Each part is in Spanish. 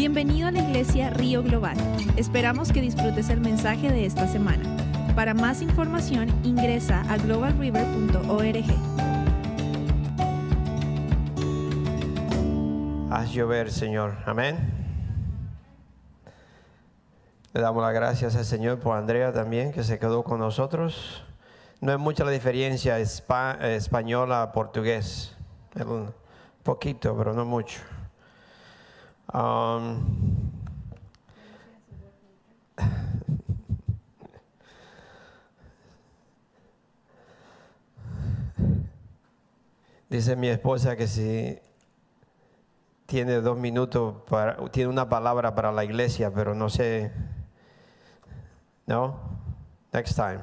Bienvenido a la iglesia Río Global. Esperamos que disfrutes el mensaje de esta semana. Para más información ingresa a globalriver.org. Haz llover, Señor. Amén. Le damos las gracias al Señor por Andrea también, que se quedó con nosotros. No es mucha la diferencia espa- española a portugués. Es un poquito, pero no mucho. Um, dice mi esposa que si tiene dos minutos para, tiene una palabra para la iglesia, pero no sé. No? Next time.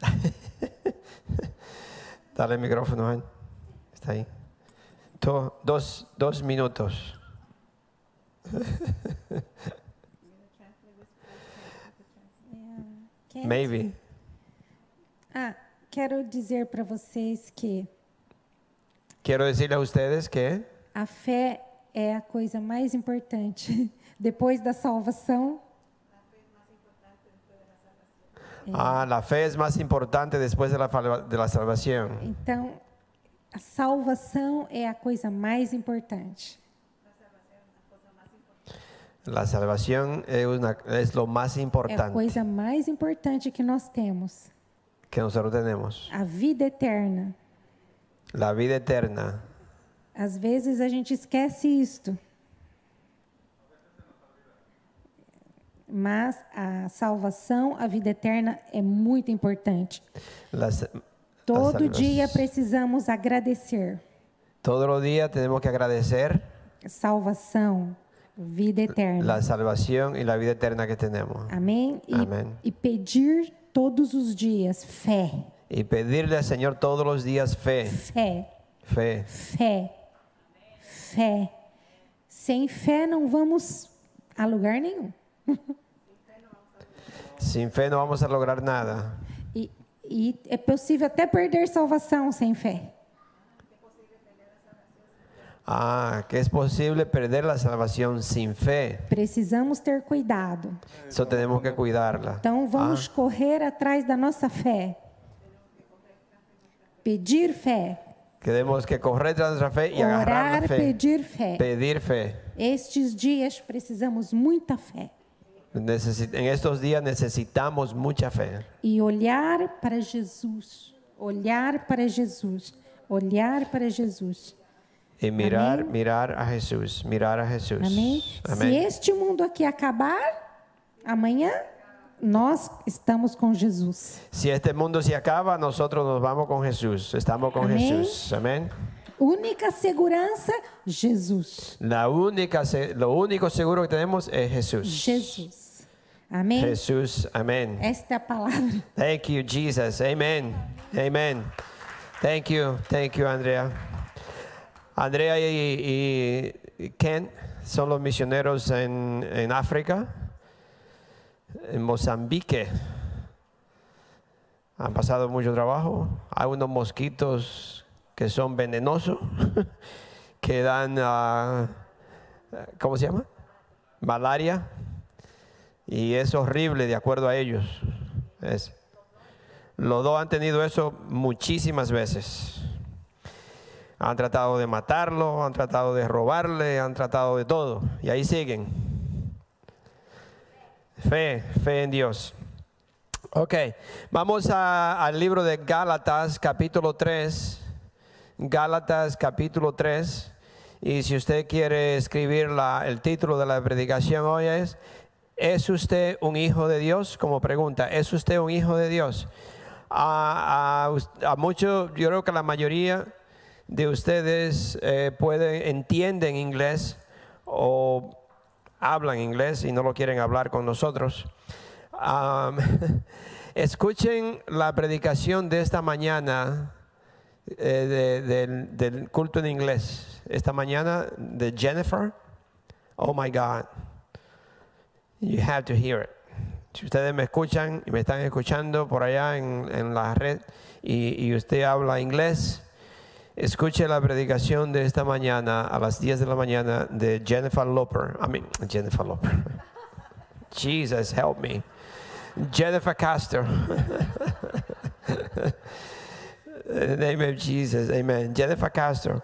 Dale el micrófono, Juan. Está ahí. Do- dos, dos minutos. Maybe. Ah, quero dizer para vocês que Quiero decirle a ustedes que a fé é a coisa mais importante depois da salvação. Ah, la fe es más importante después de la, falva- de la salvación. Então, a salvação é a coisa mais importante. La salvación es, una- es lo más É a importante coisa mais importante que nós temos. que nosotros tenemos. A vida eterna. La vida eterna. Às vezes a gente esquece isto. Mas a salvação, a vida eterna é muito importante. La sa- la Todo salva- dia precisamos agradecer. Todos los días tenemos que agradecer Salvação, vida eterna. la salvación y la vida eterna que tenemos. Amém? E, Amém. e pedir todos os dias fé, Y pedirle al Señor todos los días fe, fé, fe. fé, fé. Sem fé não vamos a lugar nenhum. Sin fe no vamos a lograr nada. E, e é possível até perder salvação sem fé. Ah, que es posible perder la salvación sin fe. Precisamos ter cuidado. Eso tenemos que cuidarla. Então vamos correr atrás da nossa fé. Pedir fé, Tenemos que correr tras nuestra fe y agarrar orar, la fe. pedir fé. Pedir fe. Estes dias precisamos muita fé Necesi- en estos días necesitamos mucha fe. e olhar para Jesus, olhar para Jesus, olhar para Jesus. Y mirar, mirar a Jesús, mirar a Jesús. Amém? Se Amén. este mundo aqui acabar amanhã, nós estamos com Jesus. Si este mundo se acaba, nosotros nos vamos con Jesús. Estamos con Amén. Jesús. Amén. Única segurança, Jesus. La única, se- lo único seguro que tenemos es Jesús. Jesus. Amém? Jesús. Amén. Esta é a palavra. Thank you, Jesus. Amen. Amen. Thank you. Thank you, Andrea. Andrea y, y Ken son los misioneros en, en África, en Mozambique. Han pasado mucho trabajo. Hay unos mosquitos que son venenosos, que dan, ah, ¿cómo se llama? Malaria. Y es horrible de acuerdo a ellos. Los dos han tenido eso muchísimas veces. Han tratado de matarlo, han tratado de robarle, han tratado de todo. Y ahí siguen. Fe, fe en Dios. Ok, vamos al libro de Gálatas capítulo 3. Gálatas capítulo 3. Y si usted quiere escribir el título de la predicación hoy es, ¿es usted un hijo de Dios? Como pregunta, ¿es usted un hijo de Dios? A, a a muchos, yo creo que la mayoría de ustedes eh, pueden, entienden inglés o hablan inglés y no lo quieren hablar con nosotros. Am, escuchen la predicación de esta mañana eh, de- del culto en inglés. Esta mañana de Jennifer. Oh my God. You have to hear it. Si ustedes me escuchan y me están escuchando por allá en, en la red y, y usted habla inglés, escuche la predicación de esta mañana a las 10 de la mañana de Jennifer Loper. I mean, Jennifer Loper. Jesus, help me. Jennifer Castor. In the name of Jesus, amen. Jennifer Castro,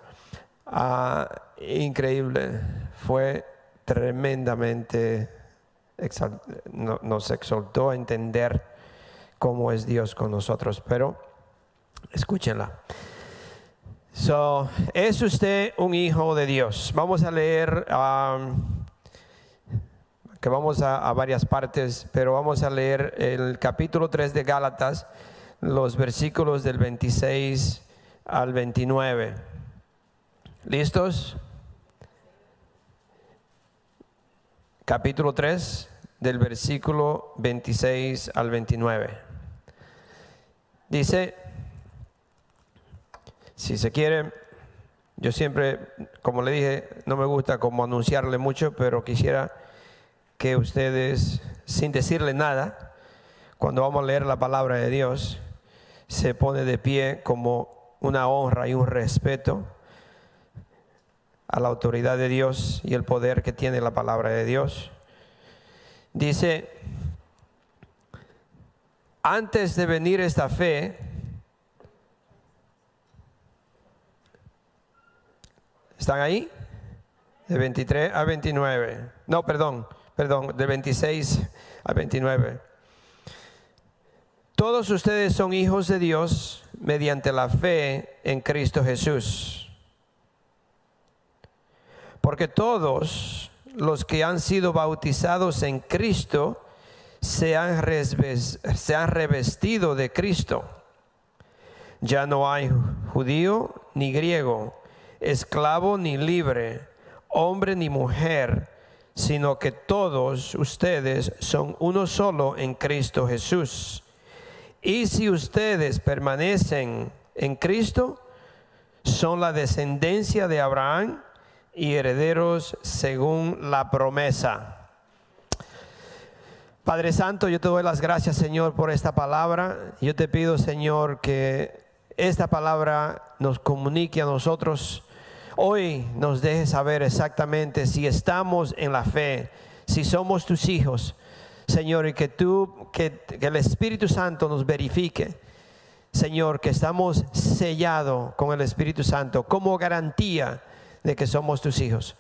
ah, increíble, fue tremendamente, nos exhortó a entender cómo es Dios con nosotros, pero escúchenla. So, ¿Es usted un hijo de Dios? Vamos a leer, um, que vamos a, a varias partes, pero vamos a leer el capítulo 3 de Gálatas, los versículos del 26 al 29. ¿Listos? Capítulo 3 del versículo 26 al 29. Dice, si se quiere, yo siempre, como le dije, no me gusta como anunciarle mucho, pero quisiera que ustedes, sin decirle nada, cuando vamos a leer la palabra de Dios, se pone de pie como una honra y un respeto a la autoridad de Dios y el poder que tiene la palabra de Dios. Dice, antes de venir esta fe, ¿están ahí? De 23 a 29. No, perdón, perdón, de 26 a 29. Todos ustedes son hijos de Dios mediante la fe en Cristo Jesús. Porque todos los que han sido bautizados en Cristo se han, revestido de Cristo. Ya no hay judío ni griego, esclavo ni libre, hombre ni mujer, sino que todos ustedes son uno solo en Cristo Jesús. Y si ustedes permanecen en Cristo, son la descendencia de Abraham y herederos según la promesa. Padre Santo, yo te doy las gracias, Señor, por esta palabra. Yo te pido, Señor, que esta palabra nos comunique a nosotros. Hoy nos deje saber exactamente si estamos en la fe, si somos tus hijos, Señor, y que tú, que, el Espíritu Santo nos verifique. Señor, que estamos sellados con el Espíritu Santo como garantía de que somos tus hijos.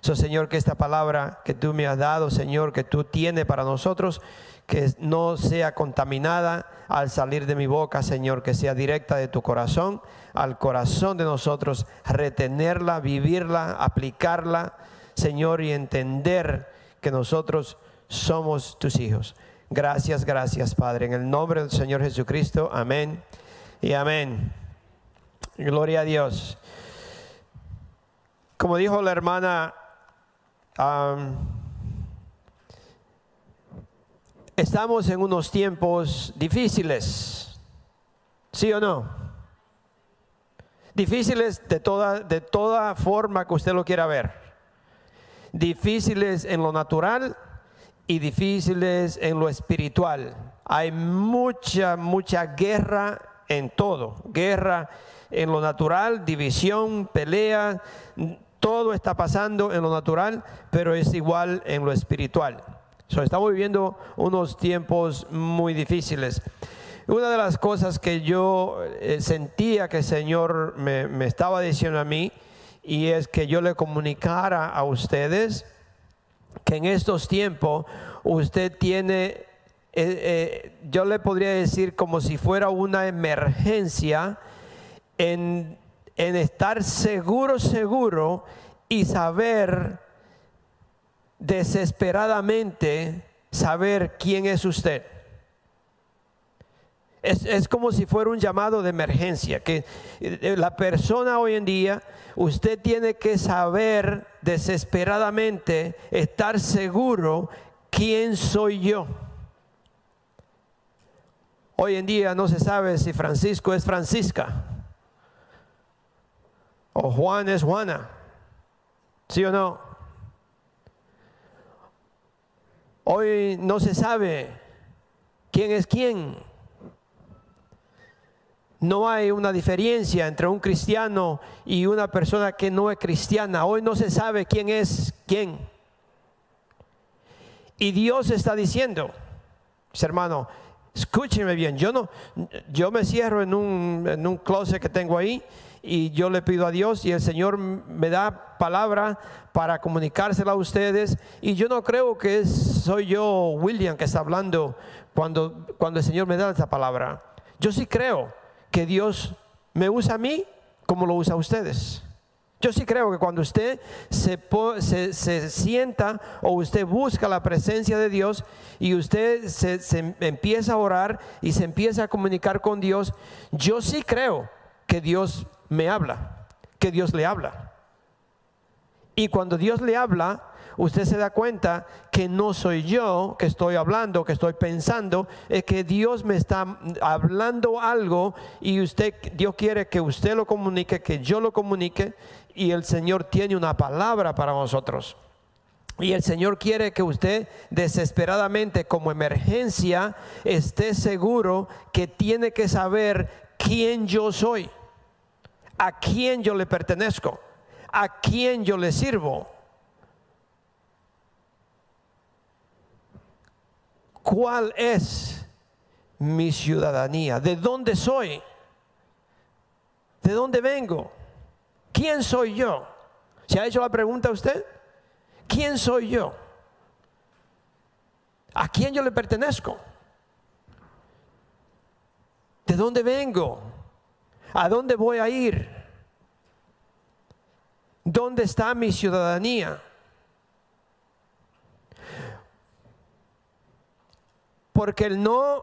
So, Señor, que esta palabra que tú me has dado, Señor, que tú tienes para nosotros, que no sea contaminada al salir de mi boca, Señor, que sea directa de tu corazón al corazón de nosotros, retenerla, vivirla, aplicarla, Señor, y entender que nosotros somos tus hijos. Gracias, gracias, Padre. En el nombre del Señor Jesucristo, amén y amén. Gloria a Dios. Como dijo la hermana, am, estamos en unos tiempos difíciles, ¿sí o no? Difíciles de toda, de toda forma que usted lo quiera ver. Difíciles en lo natural y difíciles en lo espiritual. Hay mucha, mucha guerra en todo. Guerra en lo natural, división, pelea, todo está pasando en lo natural, pero es igual en lo espiritual. So, estamos viviendo unos tiempos muy difíciles. Una de las cosas que yo eh, sentía que el Señor me, estaba diciendo a mí, y es que yo le comunicara a ustedes que en estos tiempos usted tiene, eh, eh, yo le podría decir como si fuera una emergencia en, en estar seguro, seguro y saber desesperadamente saber quién es usted. Es, es, como si fuera un llamado de emergencia, que la persona hoy en día, usted tiene que saber desesperadamente, estar seguro quién soy yo. Hoy en día no se sabe si Francisco es Francisca o Juan es Juana, ¿sí o no? Hoy no se sabe quién es quién. No hay una diferencia entre un cristiano y una persona que no es cristiana. Hoy no se sabe quién es quién. Y Dios está diciendo, hermano, escúcheme bien, yo no, yo me cierro en un, en un closet que tengo ahí y yo le pido a Dios y el Señor me da palabra para comunicársela a ustedes y yo no creo que soy yo William que está hablando cuando, cuando el Señor me da esa palabra. Yo sí creo que Dios me usa a mí como lo usa a ustedes. Yo sí creo que cuando usted se, se, sienta o usted busca la presencia de Dios y usted se, se empieza a orar y se empieza a comunicar con Dios, yo sí creo que Dios me habla, que Dios le habla. Y cuando Dios le habla, usted se da cuenta que no soy yo que estoy hablando, que estoy pensando, es que Dios me está hablando algo y usted, Dios quiere que usted lo comunique, que yo lo comunique y el Señor tiene una palabra para nosotros. Y el Señor quiere que usted desesperadamente como emergencia esté seguro que tiene que saber quién yo soy, a quién yo le pertenezco, a quién yo le sirvo. ¿Cuál es mi ciudadanía? ¿De dónde soy? ¿De dónde vengo? ¿Quién soy yo? ¿Se ha hecho la pregunta usted? ¿Quién soy yo? ¿A quién yo le pertenezco? ¿De dónde vengo? ¿A dónde voy a ir? ¿Dónde está mi ciudadanía? Porque el no,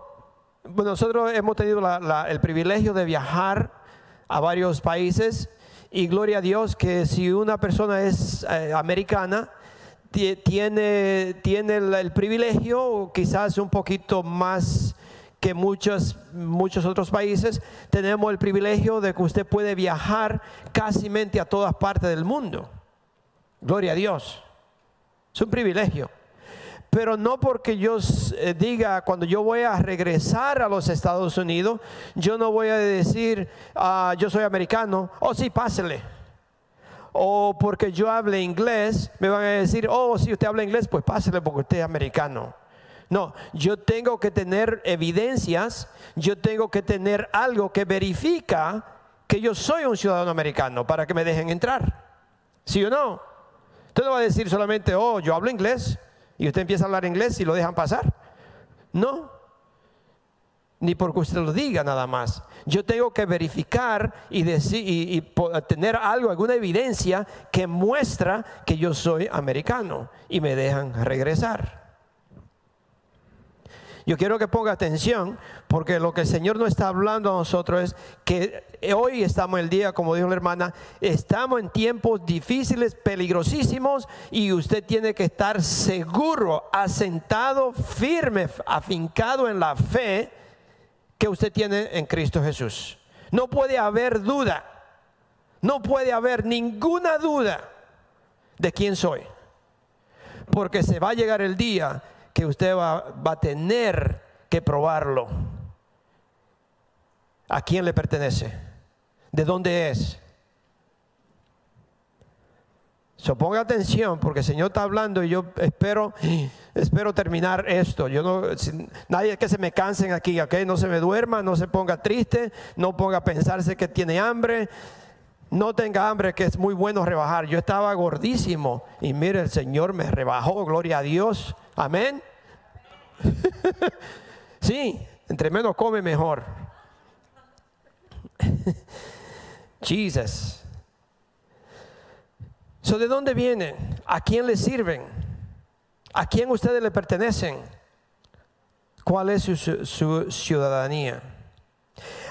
nosotros hemos tenido el privilegio de viajar a varios países y gloria a Dios que si una persona es eh, americana, tiene, tiene el, privilegio, quizás un poquito más que muchos, muchos otros países, tenemos el privilegio de que usted puede viajar casi a todas partes del mundo. Gloria a Dios. Es un privilegio pero no porque yo eh, diga cuando yo voy a regresar a los Estados Unidos, yo no voy a decir ah, yo soy americano, oh, sí, pásele. O porque yo hable inglés, me van a decir, oh, si usted habla inglés, pues pásele porque usted es americano. No, yo tengo que tener evidencias, yo tengo que tener algo que verifica que yo soy un ciudadano americano para que me dejen entrar. ¿Sí o no? Usted no va a decir solamente, oh, yo hablo inglés, y usted empieza a hablar inglés y lo dejan pasar. No, ni porque usted lo diga nada más. Yo tengo que verificar y, decir, y, tener algo, alguna evidencia que muestra que yo soy americano y me dejan regresar. Yo quiero que ponga atención porque lo que el Señor nos está hablando a nosotros es que hoy estamos el día, como dijo la hermana, estamos en tiempos difíciles, peligrosísimos y usted tiene que estar seguro, asentado, firme, afincado en la fe que usted tiene en Cristo Jesús. No puede haber duda, no puede haber ninguna duda de quién soy. Porque se va a llegar el día que usted va, a tener que probarlo. ¿A quién le pertenece? ¿De dónde es? So, ponga atención porque el Señor está hablando y yo espero, espero terminar esto. Yo no, nadie que se me cansen aquí, ¿ok? No se me duerma, no se ponga triste, no ponga a pensarse que tiene hambre. No tenga hambre, que es muy bueno rebajar. Yo estaba gordísimo y mire, el Señor me rebajó, gloria a Dios. Amén. sí, entre menos come mejor. Jesus. So, ¿De dónde vienen? ¿A quién le sirven? ¿A quién ustedes le pertenecen? ¿Cuál es su, su ciudadanía?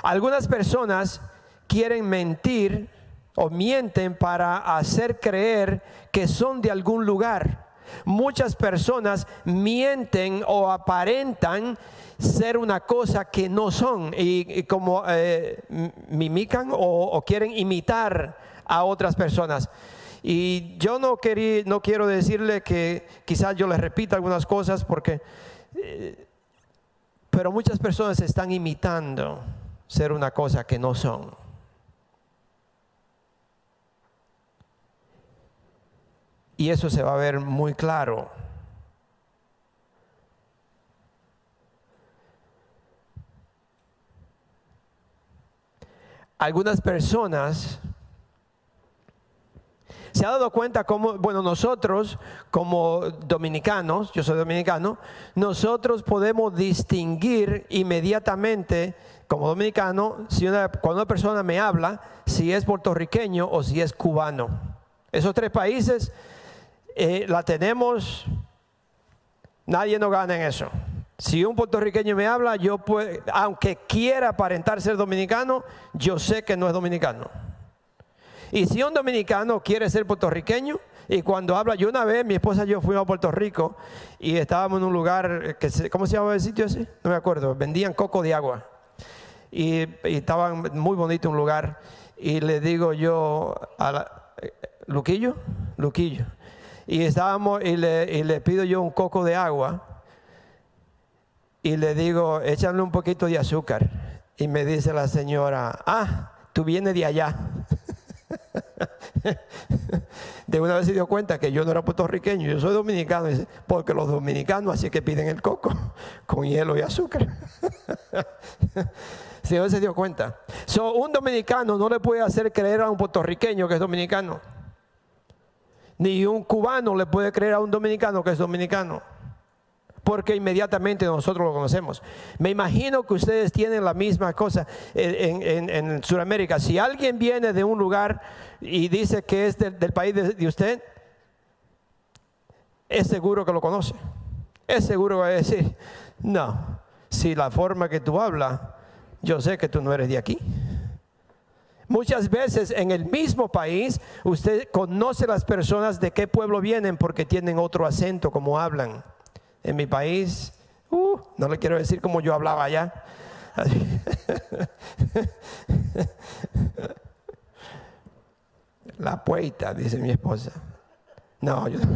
Algunas personas quieren mentir o mienten para hacer creer que son de algún lugar. Muchas personas mienten o aparentan ser una cosa que no son y, como eh, mimican o, quieren imitar a otras personas. Y yo no, no quiero decirle que quizás yo les repita algunas cosas porque, eh, pero muchas personas están imitando ser una cosa que no son. Y eso se va a ver muy claro. Algunas personas se ha dado cuenta cómo, bueno, nosotros como dominicanos, yo soy dominicano, nosotros podemos distinguir inmediatamente como dominicano si una, cuando una persona me habla, si es puertorriqueño o si es cubano. Esos tres países eh, la tenemos, nadie no gana en eso. Si un puertorriqueño me habla, yo puedo, aunque quiera aparentar ser dominicano, yo sé que no es dominicano. Y si un dominicano quiere ser puertorriqueño, y cuando habla, yo una vez, mi esposa y yo fuimos a Puerto Rico y estábamos en un lugar, que ¿cómo se llama el sitio ese? No me acuerdo, vendían coco de agua. Y, y estaban muy bonito un lugar. Y le digo yo a la, Luquillo, Luquillo. Y estábamos y le, pido yo un coco de agua y le digo, échale un poquito de azúcar. Y me dice la señora, ah, tú vienes de allá. de una vez se dio cuenta que yo no era puertorriqueño, yo soy dominicano, porque los dominicanos así que piden el coco con hielo y azúcar. se dio cuenta. So, un dominicano no le puede hacer creer a un puertorriqueño que es dominicano. Ni un cubano le puede creer a un dominicano que es dominicano porque inmediatamente nosotros lo conocemos. Me imagino que ustedes tienen la misma cosa en, Sudamérica. Si alguien viene de un lugar y dice que es del, país de, usted, es seguro que lo conoce. Es seguro que va a decir, no, si la forma que tú hablas, yo sé que tú no eres de aquí. Muchas veces en el mismo país usted conoce las personas de qué pueblo vienen porque tienen otro acento como hablan en mi país, uh, no le quiero decir como yo hablaba allá. La puerta, dice mi esposa. No, yo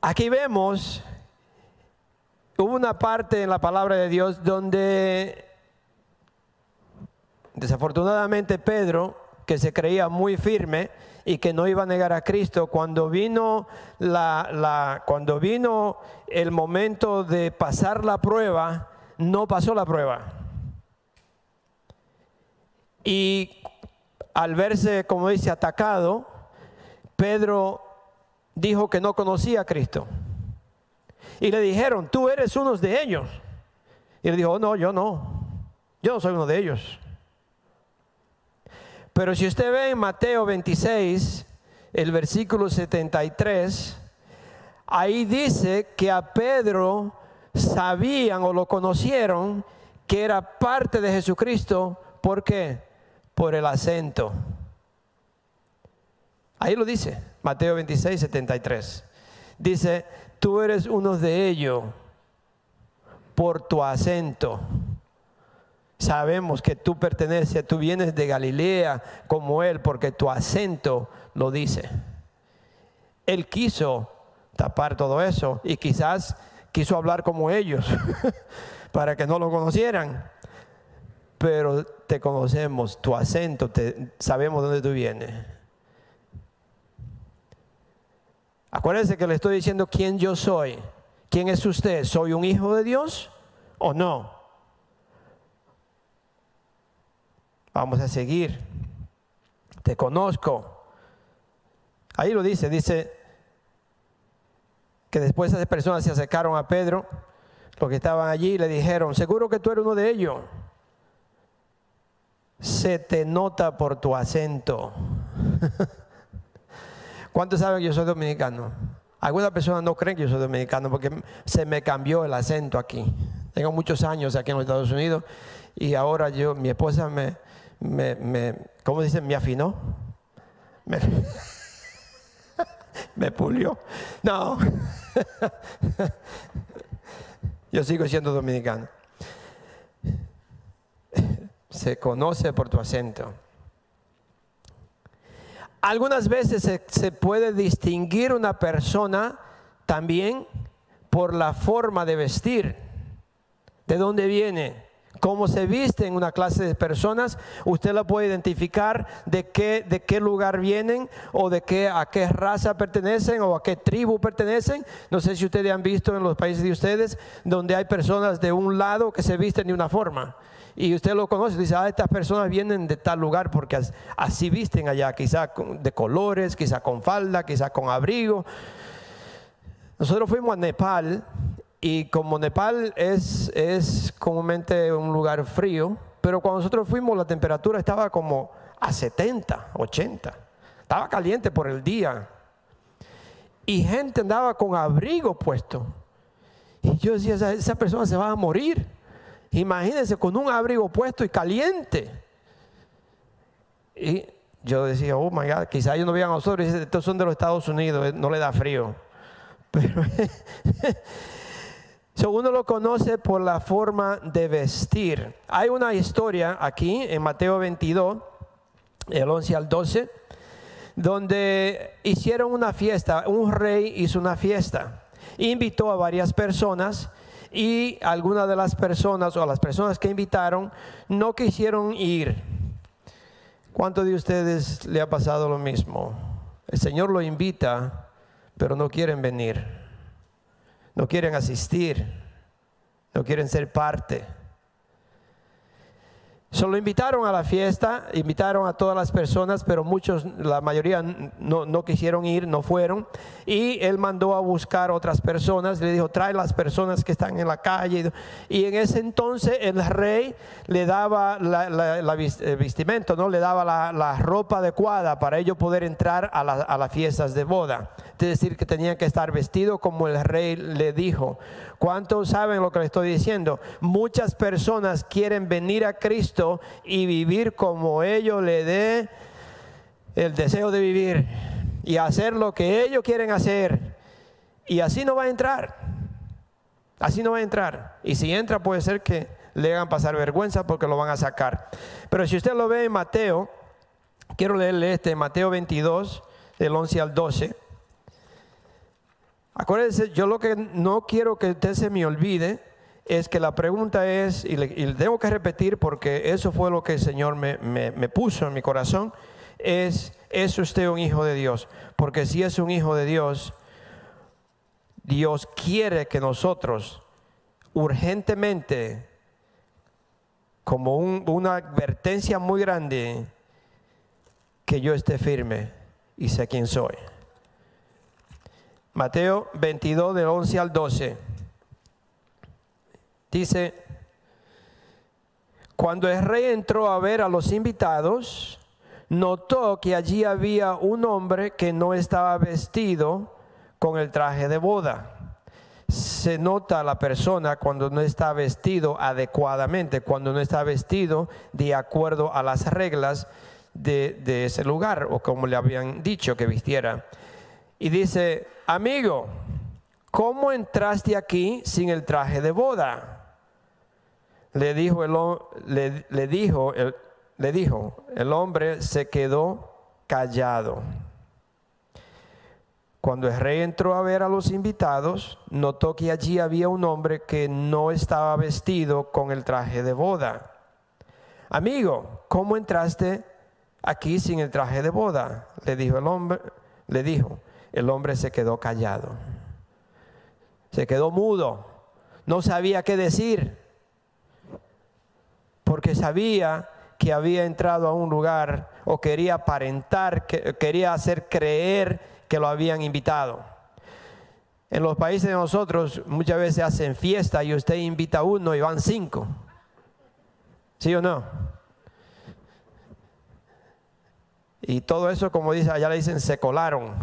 Aquí vemos, hubo una parte en la palabra de Dios donde desafortunadamente Pedro, que se creía muy firme, y que no iba a negar a Cristo, cuando vino, la, cuando vino el momento de pasar la prueba, no pasó la prueba. Y al verse, como dice, atacado, Pedro dijo que no conocía a Cristo. Y le dijeron, tú eres uno de ellos. Y él dijo, no, yo no. Yo no soy uno de ellos. Pero si usted ve en Mateo 26, el versículo 73, ahí dice que a Pedro sabían o lo conocieron que era parte de Jesucristo. ¿Por qué? Por el acento. Ahí lo dice, Mateo 26, 73. Dice, tú eres uno de ellos por tu acento. Sabemos que tú perteneces, tú vienes de Galilea como Él, porque tu acento lo dice. Él quiso tapar todo eso y quizás quiso hablar como ellos para que no lo conocieran. Pero te conocemos, tu acento, te, sabemos dónde tú vienes. Acuérdense que le estoy diciendo quién yo soy. ¿Quién es usted? ¿Soy un hijo de Dios o no? Vamos a seguir. Te conozco. Ahí lo dice, dice que después esas personas se acercaron a Pedro, los que estaban allí, y le dijeron, seguro que tú eres uno de ellos. Se te nota por tu acento. ¿Cuántos saben que yo soy dominicano? Algunas personas no creen que yo soy dominicano porque se me cambió el acento aquí. Tengo muchos años aquí en los Estados Unidos y ahora yo, mi esposa me, me, me ¿cómo dicen? Me afinó. Me, me pulió. No. Yo sigo siendo dominicano. Se conoce por tu acento. Algunas veces se, puede distinguir una persona también por la forma de vestir. ¿De dónde viene? cómo se viste en una clase de personas, usted la puede identificar de qué, de qué lugar vienen o de qué, a qué raza pertenecen o a qué tribu pertenecen. No sé si ustedes han visto en los países de ustedes donde hay personas de un lado que se visten de una forma. Y usted lo conoce, dice, ah, estas personas vienen de tal lugar porque así visten allá, quizá de colores, quizá con falda, quizá con abrigo. Nosotros fuimos a Nepal y como Nepal es, comúnmente un lugar frío, pero cuando nosotros fuimos la temperatura estaba como a 70, 80. Estaba caliente por el día. Y gente andaba con abrigo puesto. Y yo decía, esa persona se va a morir. Imagínense con un abrigo puesto y caliente. Y yo decía, oh my God, quizá ellos no vean a nosotros. Estos son de los Estados Unidos, eh, no le da frío. Pero uno lo conoce por la forma de vestir. Hay una historia aquí en Mateo 22, el 11 al 12, donde hicieron una fiesta, un rey hizo una fiesta, invitó a varias personas y algunas de las personas o las personas que invitaron no quisieron ir. ¿Cuántos de ustedes le ha pasado lo mismo? El Señor lo invita, pero no quieren venir no quieren asistir, no quieren ser parte. Solo invitaron a la fiesta, invitaron a todas las personas, pero muchos, la mayoría no, quisieron ir, no fueron. Y él mandó a buscar otras personas, le dijo, trae las personas que están en la calle. Y en ese entonces el rey le daba la, la, vestimenta, ¿no? le daba la, ropa adecuada para ellos poder entrar a las fiestas de boda. Es decir, que tenían que estar vestidos como el rey le dijo. ¿Cuántos saben lo que le estoy diciendo? Muchas personas quieren venir a Cristo y vivir como ellos le dé el deseo de vivir y hacer lo que ellos quieren hacer. Y así no va a entrar. Así no va a entrar. Y si entra puede ser que le hagan pasar vergüenza porque lo van a sacar. Pero si usted lo ve en Mateo, quiero leerle este, Mateo 22, del 11 al 12. Acuérdense, yo lo que no quiero que usted se me olvide es que la pregunta es, y le, tengo que repetir porque eso fue lo que el Señor me, puso en mi corazón, es, ¿es usted un hijo de Dios? Porque si es un hijo de Dios, Dios quiere que nosotros urgentemente, como una advertencia muy grande, que yo esté firme y sé quién soy. Mateo 22 del 11 al 12. Dice, cuando el rey entró a ver a los invitados, notó que allí había un hombre que no estaba vestido con el traje de boda. Se nota la persona cuando no está vestido adecuadamente, cuando no está vestido de acuerdo a las reglas de, de ese lugar o como le habían dicho que vistiera. Y dice, amigo, ¿cómo entraste aquí sin el traje de boda? Le dijo el, le, dijo, el, le dijo, el hombre se quedó callado. Cuando el rey entró a ver a los invitados, notó que allí había un hombre que no estaba vestido con el traje de boda. Amigo, ¿cómo entraste aquí sin el traje de boda? Le dijo el hombre, le dijo, el hombre se quedó callado. Se quedó mudo. No sabía qué decir. Porque sabía que había entrado a un lugar o quería aparentar, que, quería hacer creer que lo habían invitado. En los países de nosotros muchas veces hacen fiesta y usted invita a uno y van cinco. ¿Sí o no? Y todo eso, como dice, allá le dicen, se colaron.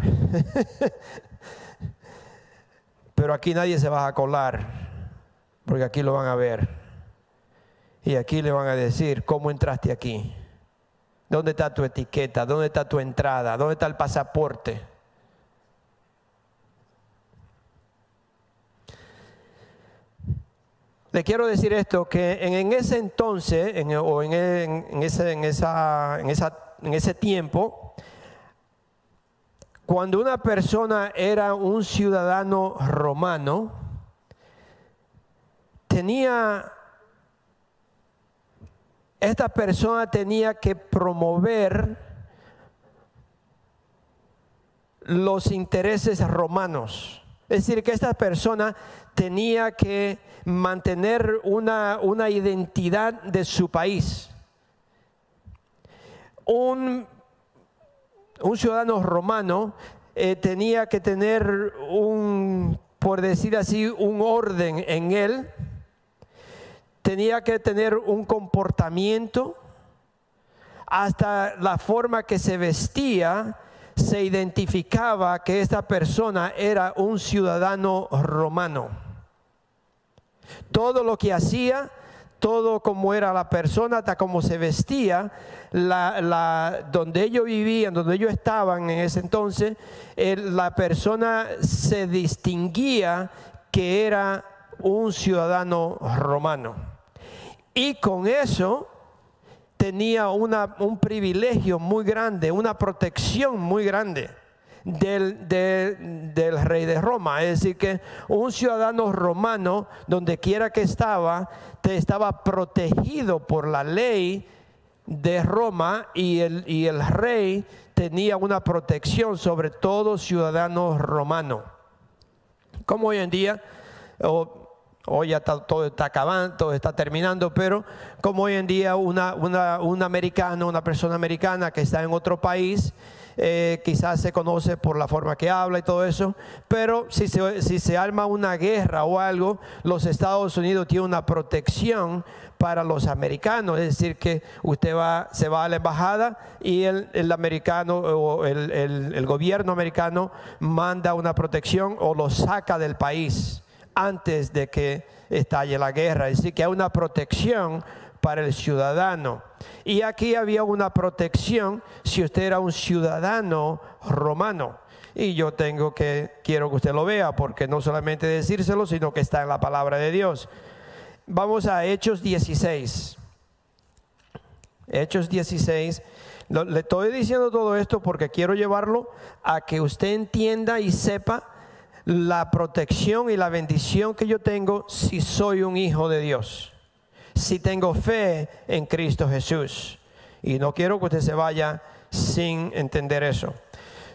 Pero aquí nadie se va a colar, porque aquí lo van a ver. Y aquí le van a decir, ¿cómo entraste aquí? ¿Dónde está tu etiqueta? ¿Dónde está tu entrada? ¿Dónde está el pasaporte? Le quiero decir esto, que en, ese entonces, o en, ese, en, esa, en, esa, en ese tiempo, cuando una persona era un ciudadano romano, tenía, esta persona tenía que promover los intereses romanos. Es decir, que esta persona tenía que mantener una, una identidad de su país. Un, ciudadano romano eh, tenía que tener un, por decir así, un orden en él, tenía que tener un comportamiento, hasta la forma que se vestía, se identificaba que esta persona era un ciudadano romano. Todo lo que hacía, todo como era la persona, hasta cómo se vestía, donde ellos vivían, donde ellos estaban en ese entonces, la persona se distinguía que era un ciudadano romano. Y con eso tenía un privilegio muy grande, una protección muy grande del, del, rey de Roma. Es decir, que un ciudadano romano, donde quiera que estaba, te estaba protegido por la ley de Roma y el, y el rey tenía una protección sobre todo ciudadano romano. Como hoy en día, Hoy ya todo está acabando, todo está terminando, pero como hoy en día un americano, una persona americana que está en otro país, eh, quizás se conoce por la forma que habla y todo eso, pero si se, si se arma una guerra o algo, los Estados Unidos tienen una protección para los americanos, es decir, que usted va, se va a la embajada y el, el americano o el, el, el gobierno americano manda una protección o lo saca del país antes de que estalle la guerra. Es decir, que hay una protección para el ciudadano. Y aquí había una protección si usted era un ciudadano romano. Y yo tengo que, quiero que usted lo vea, porque no solamente decírselo, sino que está en la palabra de Dios. Vamos a Hechos 16. Hechos 16. Le estoy diciendo todo esto porque quiero llevarlo a que usted entienda y sepa la protección y la bendición que yo tengo si soy un hijo de Dios, si tengo fe en Cristo Jesús. Y no quiero que usted se vaya sin entender eso.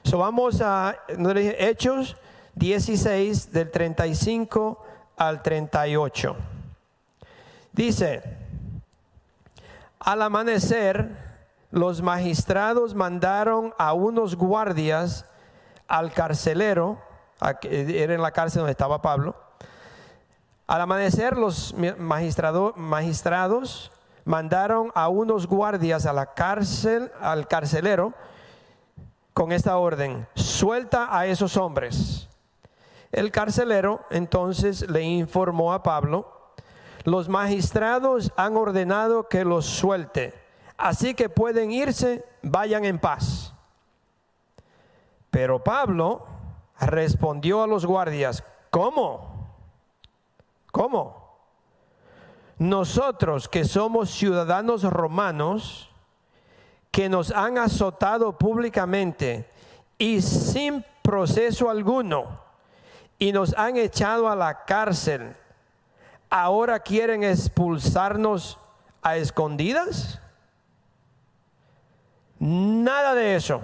So vamos a Hechos 16 del 35 al 38. Dice, al amanecer los magistrados mandaron a unos guardias al carcelero era en la cárcel donde estaba Pablo. Al amanecer los magistrados mandaron a unos guardias a la cárcel, al carcelero, con esta orden, suelta a esos hombres. El carcelero entonces le informó a Pablo, los magistrados han ordenado que los suelte, así que pueden irse, vayan en paz. Pero Pablo respondió a los guardias, ¿cómo? ¿Cómo? Nosotros que somos ciudadanos romanos, que nos han azotado públicamente y sin proceso alguno, y nos han echado a la cárcel, ahora quieren expulsarnos a escondidas? Nada de eso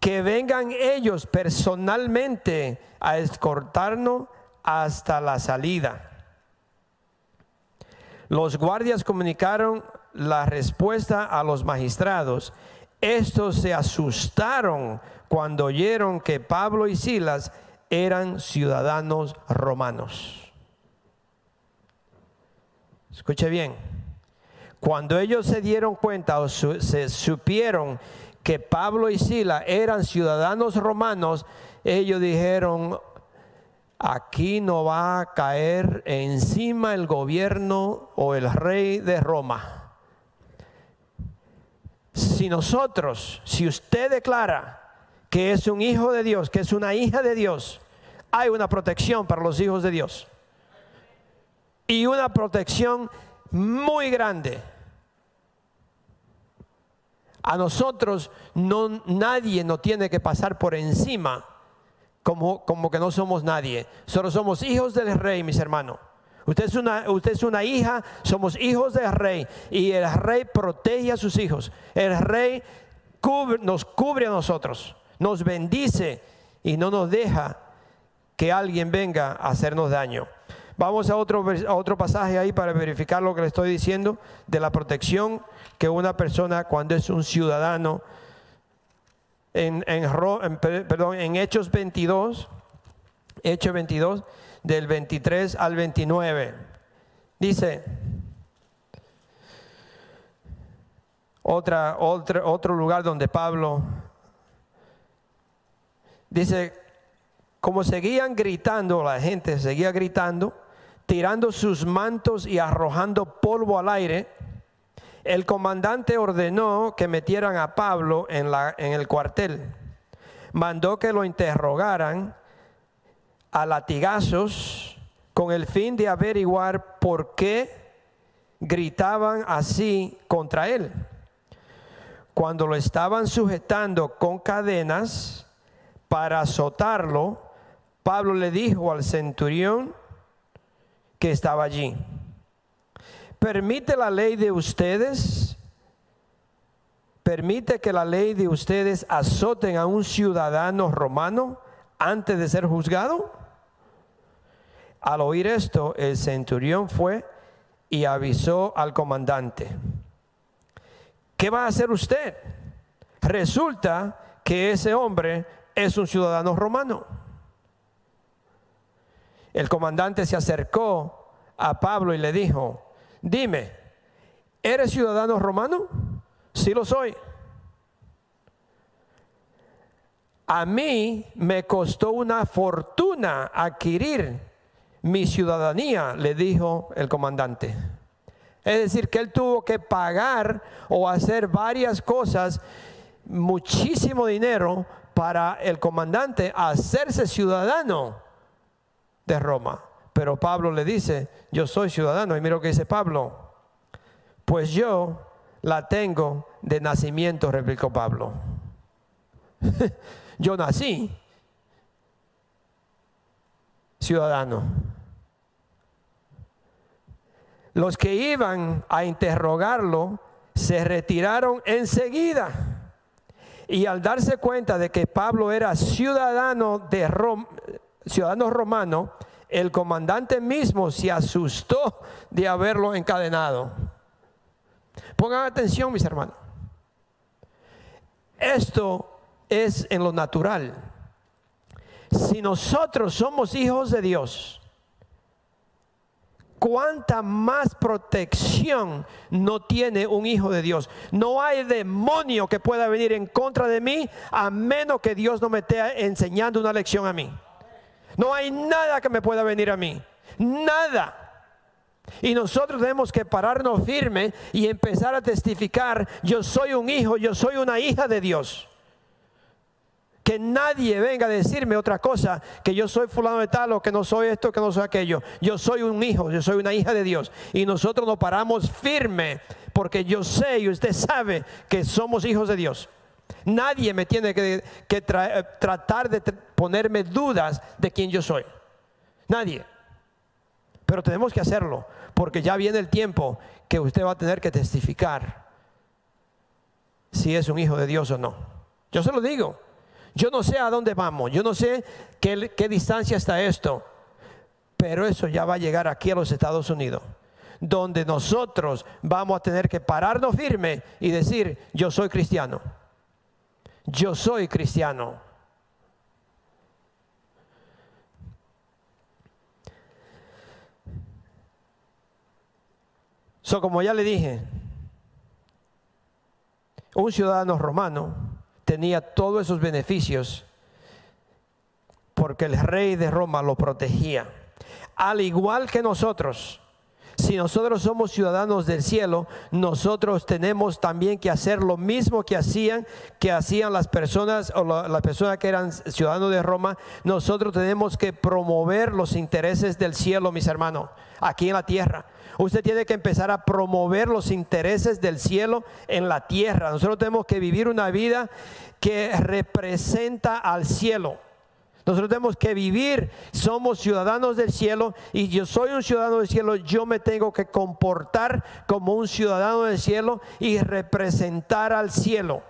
que vengan ellos personalmente a escortarnos hasta la salida. Los guardias comunicaron la respuesta a los magistrados. Estos se asustaron cuando oyeron que Pablo y Silas eran ciudadanos romanos. Escuche bien. Cuando ellos se dieron cuenta o se supieron que Pablo y Sila eran ciudadanos romanos, ellos dijeron, aquí no va a caer encima el gobierno o el rey de Roma. Si nosotros, si usted declara que es un hijo de Dios, que es una hija de Dios, hay una protección para los hijos de Dios. Y una protección muy grande. A nosotros no, nadie nos tiene que pasar por encima como, como que no somos nadie. Solo somos hijos del rey, mis hermanos. Usted es, una, usted es una hija, somos hijos del rey. Y el rey protege a sus hijos. El rey nos cubre a nosotros, nos bendice y no nos deja que alguien venga a hacernos daño. Vamos a otro, a otro pasaje ahí para verificar lo que le estoy diciendo de la protección que una persona cuando es un ciudadano en, perdón, en Hechos 22, Hechos 22, del 23 al 29. Dice, otra, otra, otro lugar donde Pablo dice, como seguían gritando, la gente seguía gritando, tirando sus mantos y arrojando polvo al aire, el comandante ordenó que metieran a Pablo en, la, en el cuartel. Mandó que lo interrogaran a latigazos con el fin de averiguar por qué gritaban así contra él. Cuando lo estaban sujetando con cadenas para azotarlo, Pablo le dijo al centurión que estaba allí, ¿permite la ley de ustedes? ¿Permite que la ley de ustedes azoten a un ciudadano romano antes de ser juzgado? Al oír esto, el centurión fue y avisó al comandante. ¿Qué va a hacer usted? Resulta que ese hombre es un ciudadano romano. El comandante se acercó a Pablo y le dijo, dime, ¿eres ciudadano romano? Sí lo soy. A mí me costó una fortuna adquirir mi ciudadanía, le dijo el comandante. Es decir, que él tuvo que pagar o hacer varias cosas, muchísimo dinero para el comandante hacerse ciudadano de Roma. Pero Pablo le dice, yo soy ciudadano. Y mira lo que dice Pablo. Pues yo la tengo de nacimiento, replicó Pablo. yo nací ciudadano. Los que iban a interrogarlo se retiraron enseguida. Y al darse cuenta de que Pablo era ciudadano de ciudadano romano, el comandante mismo se asustó de haberlo encadenado. Pongan atención, mis hermanos. Esto es en lo natural. Si nosotros somos hijos de Dios, cuánta más protección no tiene un hijo de Dios. No hay demonio que pueda venir en contra de mí a menos que Dios no me esté enseñando una lección a mí. No hay nada que me pueda venir a mí. Nada. Y nosotros tenemos que pararnos firme y empezar a testificar, yo soy un hijo, yo soy una hija de Dios que nadie venga a decirme otra cosa, que yo soy fulano de tal o que no soy esto, que no soy aquello. Yo soy un hijo, yo soy una hija de Dios. Y nosotros nos paramos firme porque yo sé y usted sabe que somos hijos de Dios. Nadie me tiene que, tratar de ponerme dudas de quién yo soy. Nadie. Pero tenemos que hacerlo porque ya viene el tiempo que usted va a tener que testificar si es un hijo de Dios o no. Yo se lo digo. Yo no sé a dónde vamos, yo no sé qué, qué distancia está esto, pero eso ya va a llegar aquí a los Estados Unidos, donde nosotros vamos a tener que pararnos firme y decir, yo soy cristiano, yo soy cristiano. So, como ya le dije, un ciudadano romano tenía todos esos beneficios porque el rey de Roma lo protegía. Al igual que nosotros, si nosotros somos ciudadanos del cielo, nosotros tenemos también que hacer lo mismo que hacían, que hacían las personas o las personas que eran ciudadanos de Roma. Nosotros tenemos que promover los intereses del cielo, mis hermanos, aquí en la tierra. Usted tiene que empezar a promover los intereses del cielo en la tierra. Nosotros tenemos que vivir una vida que representa al cielo. Nosotros tenemos que vivir, somos ciudadanos del cielo y yo soy un ciudadano del cielo, yo me tengo que comportar como un ciudadano del cielo y representar al cielo.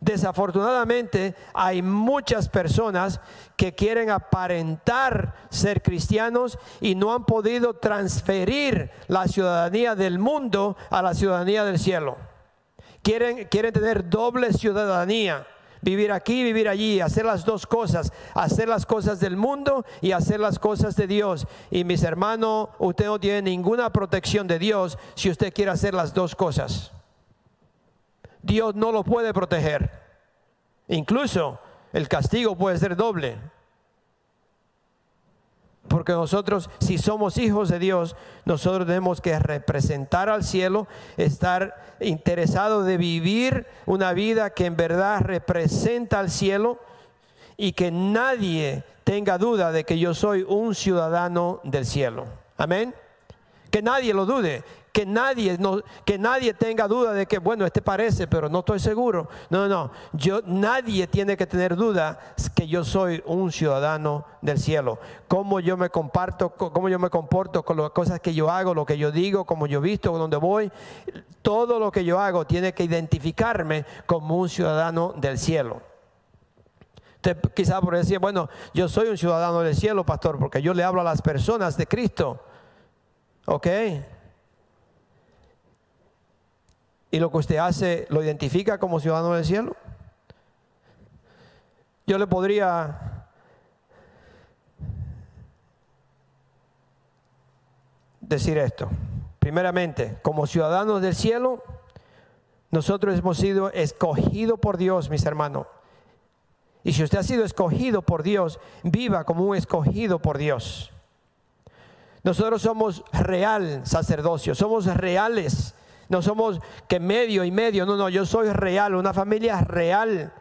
Desafortunadamente hay muchas personas que quieren aparentar ser cristianos y no han podido transferir la ciudadanía del mundo a la ciudadanía del cielo. Quieren, quieren tener doble ciudadanía vivir aquí, vivir allí, hacer las dos cosas, hacer las cosas del mundo y hacer las cosas de Dios. Y mis hermanos, usted no tiene ninguna protección de Dios si usted quiere hacer las dos cosas. Dios no lo puede proteger. Incluso el castigo puede ser doble. Porque nosotros, si somos hijos de Dios, nosotros tenemos que representar al cielo, estar interesados de vivir una vida que en verdad representa al cielo y que nadie tenga duda de que yo soy un ciudadano del cielo. Amén. Que nadie lo dude, que nadie, no, que nadie tenga duda de que, bueno, este parece, pero no estoy seguro. No, no, yo, nadie tiene que tener duda que yo soy un ciudadano del cielo. Cómo yo me comparto, cómo yo me comporto con las cosas que yo hago, lo que yo digo, cómo yo visto, donde voy. Todo lo que yo hago tiene que identificarme como un ciudadano del cielo. Usted quizá por decir, bueno, yo soy un ciudadano del cielo, pastor, porque yo le hablo a las personas de Cristo. ¿Ok? y lo que usted hace lo identifica como ciudadano del cielo? Yo le podría decir esto. Primeramente, como ciudadanos del cielo, nosotros hemos sido escogidos por Dios, mis hermanos. Y si usted ha sido escogido por Dios, viva como un escogido por Dios. Nosotros somos real sacerdocio, somos reales no somos que medio y medio, no, no, yo soy real, una familia real.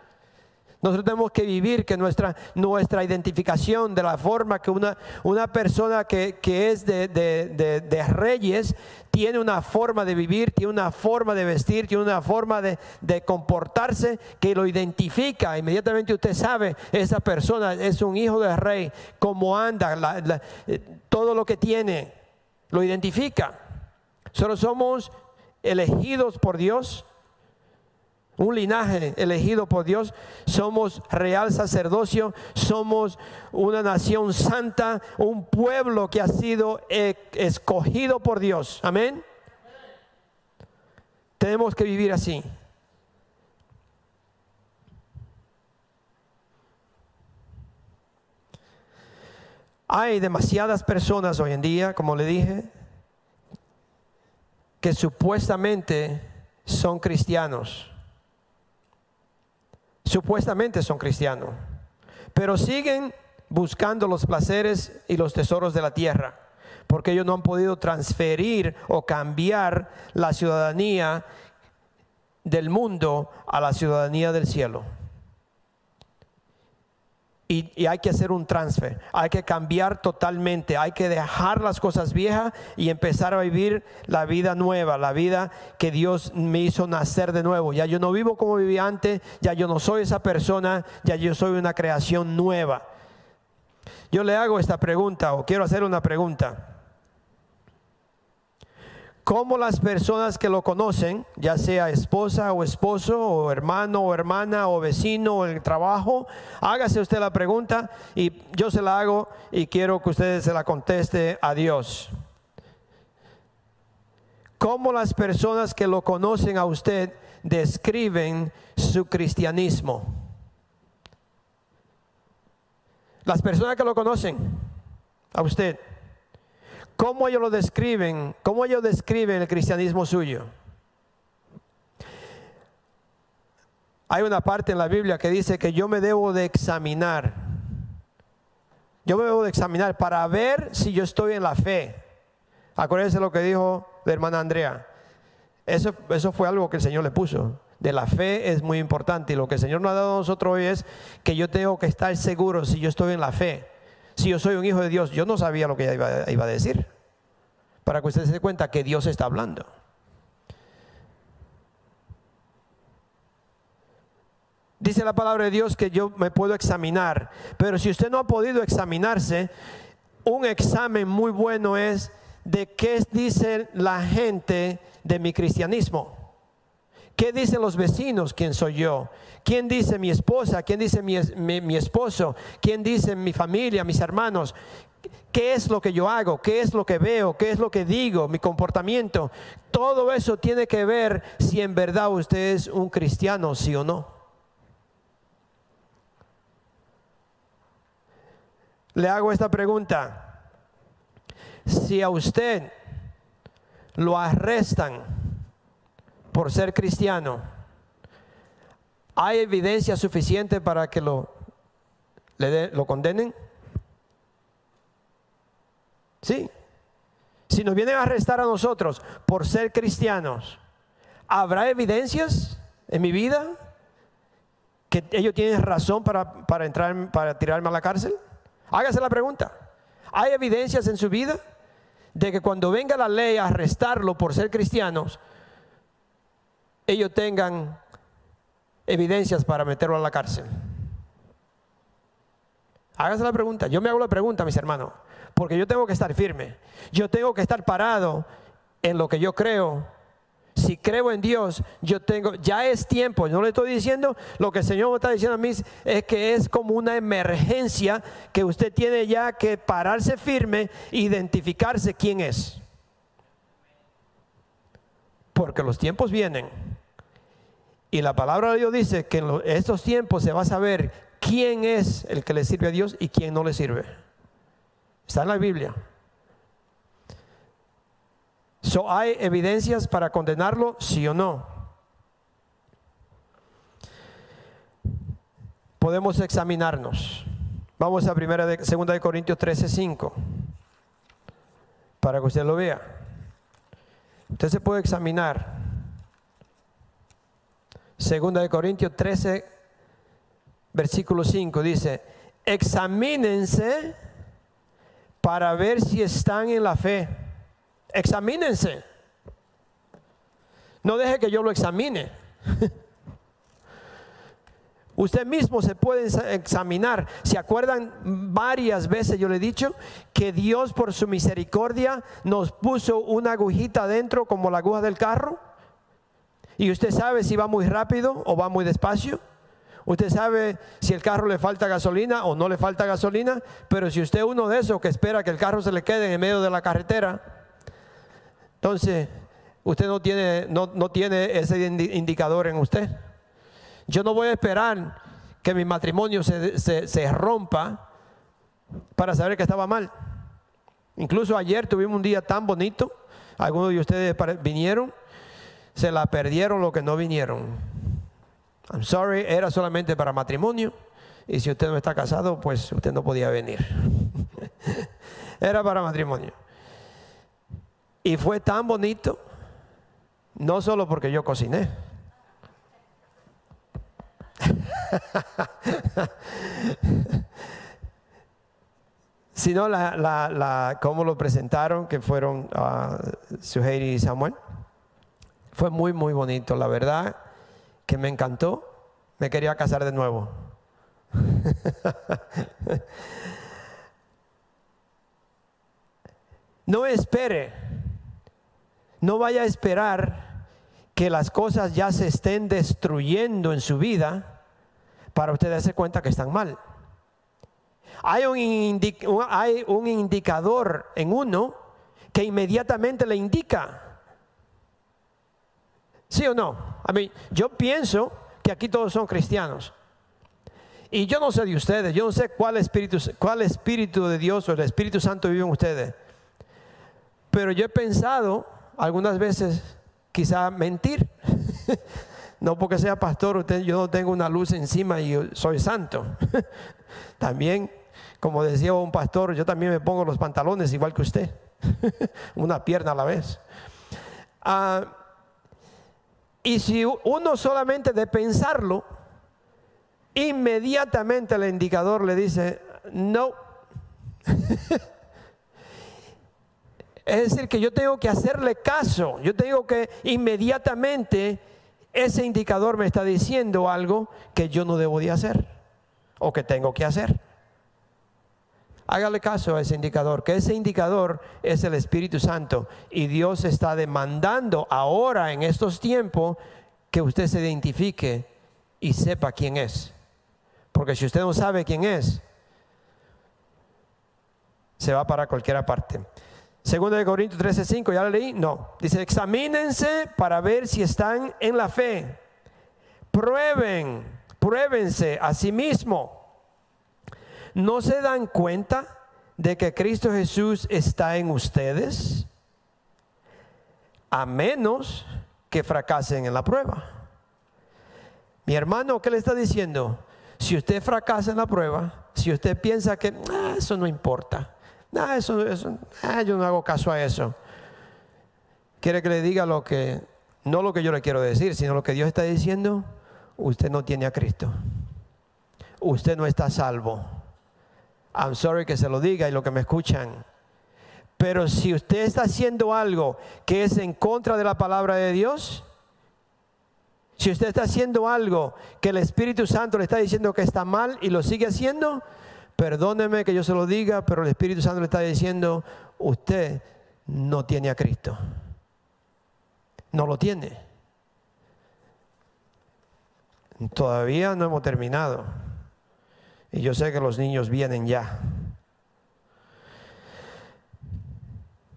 Nosotros tenemos que vivir que nuestra, nuestra identificación de la forma que una, una persona que, es de, de, reyes tiene una forma de vivir, tiene una forma de vestir, tiene una forma de, comportarse que lo identifica. Inmediatamente usted sabe, esa persona es un hijo del rey, cómo anda, eh, todo lo que tiene, lo identifica. Solo somos elegidos por Dios, un linaje elegido por Dios, somos real sacerdocio, somos una nación santa, un pueblo que ha sido e, escogido por Dios. Amén. Tenemos que vivir así. Hay demasiadas personas hoy en día, como le dije, que supuestamente son cristianos. Supuestamente son cristianos. Pero siguen buscando los placeres y los tesoros de la tierra. Porque ellos no han podido transferir o cambiar la ciudadanía del mundo a la ciudadanía del cielo. Y, hay que hacer un transfer, hay que cambiar totalmente, hay que dejar las cosas viejas y empezar a vivir la vida nueva, la vida que Dios me hizo nacer de nuevo. Ya yo no vivo como vivía antes, ya yo no soy esa persona, ya yo soy una creación nueva. Yo le hago esta pregunta o quiero hacer una pregunta cómo las personas que lo conocen, ya sea esposa o esposo, o hermano o hermana, o vecino, o el trabajo, hágase usted la pregunta y yo se la hago y quiero que usted se la conteste a Dios. ¿Cómo las personas que lo conocen a usted describen su cristianismo? Las personas que lo conocen a usted. ¿Cómo ellos lo describen? ¿Cómo ellos describen el cristianismo suyo? Hay una parte en la Biblia que dice que yo me debo de examinar. Yo me debo de examinar para ver si yo estoy en la fe. Acuérdense lo que dijo la hermana Andrea. Eso, eso fue algo que el Señor le puso. De la fe es muy importante. Y lo que el Señor nos ha dado a nosotros hoy es que yo tengo que estar seguro si yo estoy en la fe si yo soy un hijo de Dios, yo no sabía lo que ella iba, a decir. Para que usted se dé cuenta que Dios está hablando. Dice la palabra de Dios que yo me puedo examinar, pero si usted no ha podido examinarse, un examen muy bueno es de qué dice la gente de mi cristianismo. ¿Qué dicen los vecinos quién soy yo? ¿Quién dice mi esposa? ¿Quién dice mi, mi, esposo? ¿Quién dice mi familia, mis hermanos? ¿Qué es lo que yo hago? ¿Qué es lo que veo? ¿Qué es lo que digo? Mi comportamiento. Todo eso tiene que ver si en verdad usted es un cristiano, sí o no. Le hago esta pregunta. Si a usted lo arrestan por ser cristiano, ¿hay evidencia suficiente para que lo, condenen? Sí. Si nos vienen a arrestar a nosotros por ser cristianos, ¿habrá evidencias en mi vida que ellos tienen razón para, para entrar, para tirarme a la cárcel? Hágase la pregunta. ¿Hay evidencias en su vida de que cuando venga la ley a arrestarlo por ser cristianos, ellos tengan evidencias para meterlo a la cárcel? Hágase la pregunta. Yo me hago la pregunta, mis hermanos, porque yo tengo que estar firme. Yo tengo que estar parado en lo que yo creo si creo en Dios, yo tengo, ya es tiempo, no le estoy diciendo, lo que el Señor me está diciendo a mí es que es como una emergencia que usted tiene ya que pararse firme, identificarse quién es. Porque los tiempos vienen. Y la palabra de Dios dice que en estos tiempos se va a saber quién es el que le sirve a Dios y quién no le sirve. Está en la Biblia. ¿Hay evidencias para condenarlo? Sí o no. Podemos examinarnos. Vamos a primera segunda de Corintios 13, 5. Para que usted lo vea. Usted se puede examinar. Segunda de Corintios 13, versículo 5 dice, examínense para ver si están en la fe. Examínense. No deje que yo lo examine. Usted mismo se puede examinar. ¿Se acuerdan? Varias veces yo le he dicho que Dios por su misericordia nos puso una agujita dentro como la aguja del carro. Y usted sabe si va muy rápido o va muy despacio. Usted sabe si el carro le falta gasolina o no le falta gasolina. Pero si usted es uno de esos que espera que el carro se le quede en medio de la carretera, entonces, usted no tiene, no, tiene ese indicador en usted. Yo no voy a esperar que mi matrimonio se, rompa para saber que estaba mal. Incluso ayer tuvimos un día tan bonito, algunos de ustedes vinieron, se la perdieron lo que no vinieron. I'm sorry, era solamente para matrimonio. Y si usted no está casado, pues usted no podía venir. era para matrimonio. Y fue tan bonito, no solo porque yo cociné. sino la, la, cómo lo presentaron, que fueron uh, y Samuel. Fue muy, muy bonito. La verdad que me encantó. Me quería casar de nuevo. no espere no vaya a esperar que las cosas ya se estén destruyendo en su vida para usted darse cuenta que están mal. Hay un, hay un indicador en uno que inmediatamente le indica. ¿Sí o no? A mí, yo pienso que aquí todos son cristianos. Y yo no sé de ustedes, yo no sé cuál espíritu, cuál espíritu de Dios o el Espíritu Santo vive en ustedes. Pero yo he pensado algunas veces quizá mentir. no porque sea pastor, yo no tengo una luz encima y soy santo. también, como decía un pastor, yo también me pongo los pantalones igual que usted. una pierna a la vez. Ah, y si uno solamente de pensarlo, inmediatamente el indicador le dice, no. Es decir, que yo tengo que hacerle caso, yo tengo que inmediatamente ese indicador me está diciendo algo que yo no debo de hacer o que tengo que hacer. Hágale caso a ese indicador, que ese indicador es el Espíritu Santo y Dios está demandando ahora en estos tiempos que usted se identifique y sepa quién es. Porque si usted no sabe quién es, se va para cualquier parte. Segundo de Corintios 13:5, ¿ya leí? No. Dice, examínense para ver si están en la fe. Prueben, pruébense a sí mismo ¿No se dan cuenta de que Cristo Jesús está en ustedes? A menos que fracasen en la prueba. Mi hermano, ¿qué le está diciendo? Si usted fracasa en la prueba, si usted piensa que ah, eso no importa, ah, eso, ah, yo no hago caso a eso, quiere que le diga lo que, no lo que yo le quiero decir, sino lo que Dios está diciendo, usted no tiene a Cristo. Usted no está salvo. I'm sorry que se lo diga y lo que me escuchan. Pero si usted está haciendo algo que es en contra de la palabra de Dios, si usted está haciendo algo que el Espíritu Santo le está diciendo que está mal y lo sigue haciendo, perdóneme que yo se lo diga, pero el Espíritu Santo le está diciendo, usted no tiene a Cristo. No lo tiene. Todavía no hemos terminado. Y yo sé que los niños vienen ya.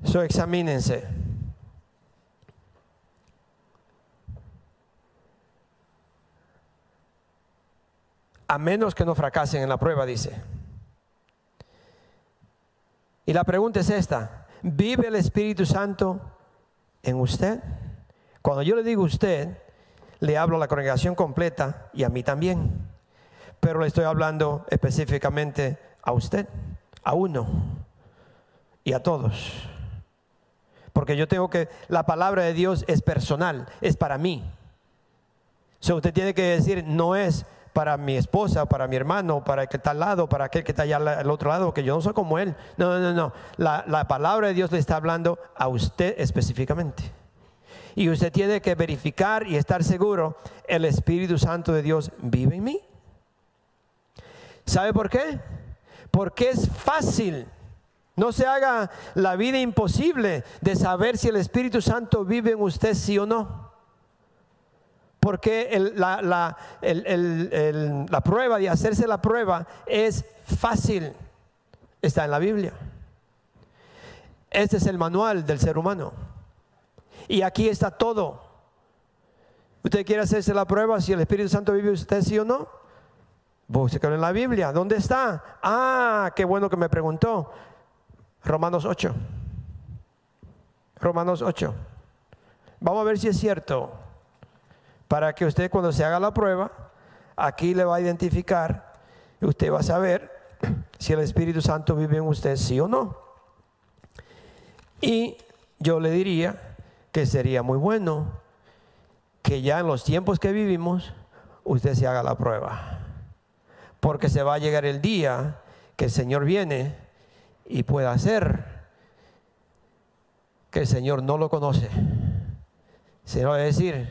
So examínense. A menos que no fracasen en la prueba, dice. Y la pregunta es esta, ¿vive el Espíritu Santo en usted? Cuando yo le digo usted, le hablo a la congregación completa y a mí también pero le estoy hablando específicamente a usted, a uno y a todos. Porque yo tengo que, la palabra de Dios es personal, es para mí. So usted tiene que decir, no es para mi esposa, para mi hermano, para el que está al lado, para aquel que está allá al otro lado, que yo no soy como él. No, no, no. La, la palabra de Dios le está hablando a usted específicamente. Y usted tiene que verificar y estar seguro, el Espíritu Santo de Dios vive en mí. ¿Sabe por qué? Porque es fácil. No se haga la vida imposible de saber si el Espíritu Santo vive en usted, sí o no. Porque la, la prueba de hacerse la prueba es fácil. Está en la Biblia. Este es el manual del ser humano. Y aquí está todo. ¿Usted quiere hacerse la prueba si el Espíritu Santo vive en usted, sí o no? Búsquelo en la Biblia. ¿Dónde está? Ah, qué bueno que me preguntó. Romanos 8. Romanos 8. Vamos a ver si es cierto. Para que usted cuando se haga la prueba, aquí le va a identificar usted va a saber si el Espíritu Santo vive en usted, sí o no. Y yo le diría que sería muy bueno que ya en los tiempos que vivimos, usted se haga la prueba porque se va a llegar el día que el Señor viene y pueda hacer que el Señor no lo conoce. Se va a decir,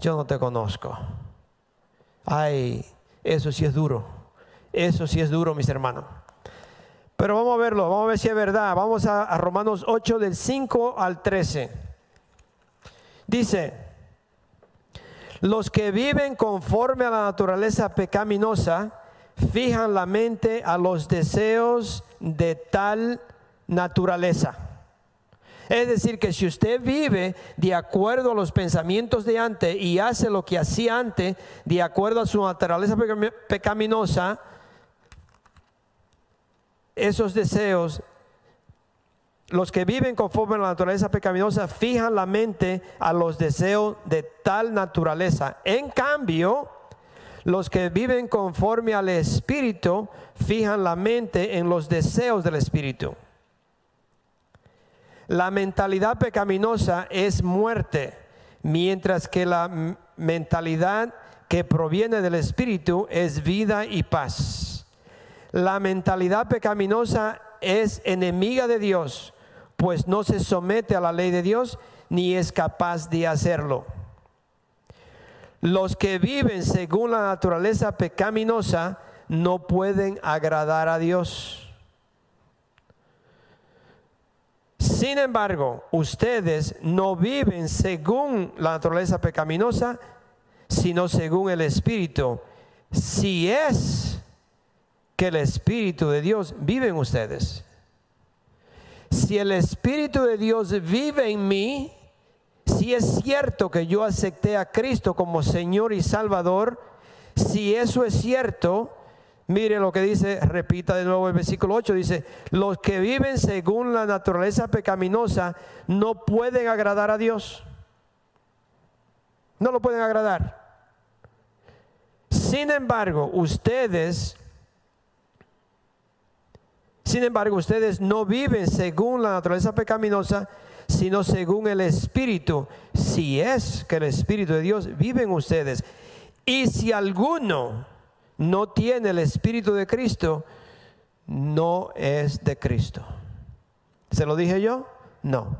yo no te conozco. Ay, eso sí es duro. Eso sí es duro, mis hermanos. Pero vamos a verlo, vamos a ver si es verdad. Vamos a, a Romanos 8 del 5 al 13. Dice, los que viven conforme a la naturaleza pecaminosa fijan la mente a los deseos de tal naturaleza. Es decir, que si usted vive de acuerdo a los pensamientos de antes y hace lo que hacía antes, de acuerdo a su naturaleza pecaminosa, esos deseos los que viven conforme a la naturaleza pecaminosa fijan la mente a los deseos de tal naturaleza. En cambio, los que viven conforme al Espíritu fijan la mente en los deseos del Espíritu. La mentalidad pecaminosa es muerte, mientras que la mentalidad que proviene del Espíritu es vida y paz. La mentalidad pecaminosa es enemiga de Dios pues no se somete a la ley de Dios ni es capaz de hacerlo. Los que viven según la naturaleza pecaminosa no pueden agradar a Dios. Sin embargo, ustedes no viven según la naturaleza pecaminosa, sino según el Espíritu. Si es que el Espíritu de Dios vive en ustedes. Si el Espíritu de Dios vive en mí, si es cierto que yo acepté a Cristo como Señor y Salvador, si eso es cierto, mire lo que dice, repita de nuevo el versículo 8, dice, los que viven según la naturaleza pecaminosa no pueden agradar a Dios. No lo pueden agradar. Sin embargo, ustedes, sin embargo, ustedes no viven según la naturaleza pecaminosa, sino según el Espíritu, si es que el Espíritu de Dios vive en ustedes. Y si alguno no tiene el Espíritu de Cristo, no es de Cristo. ¿Se lo dije yo? No.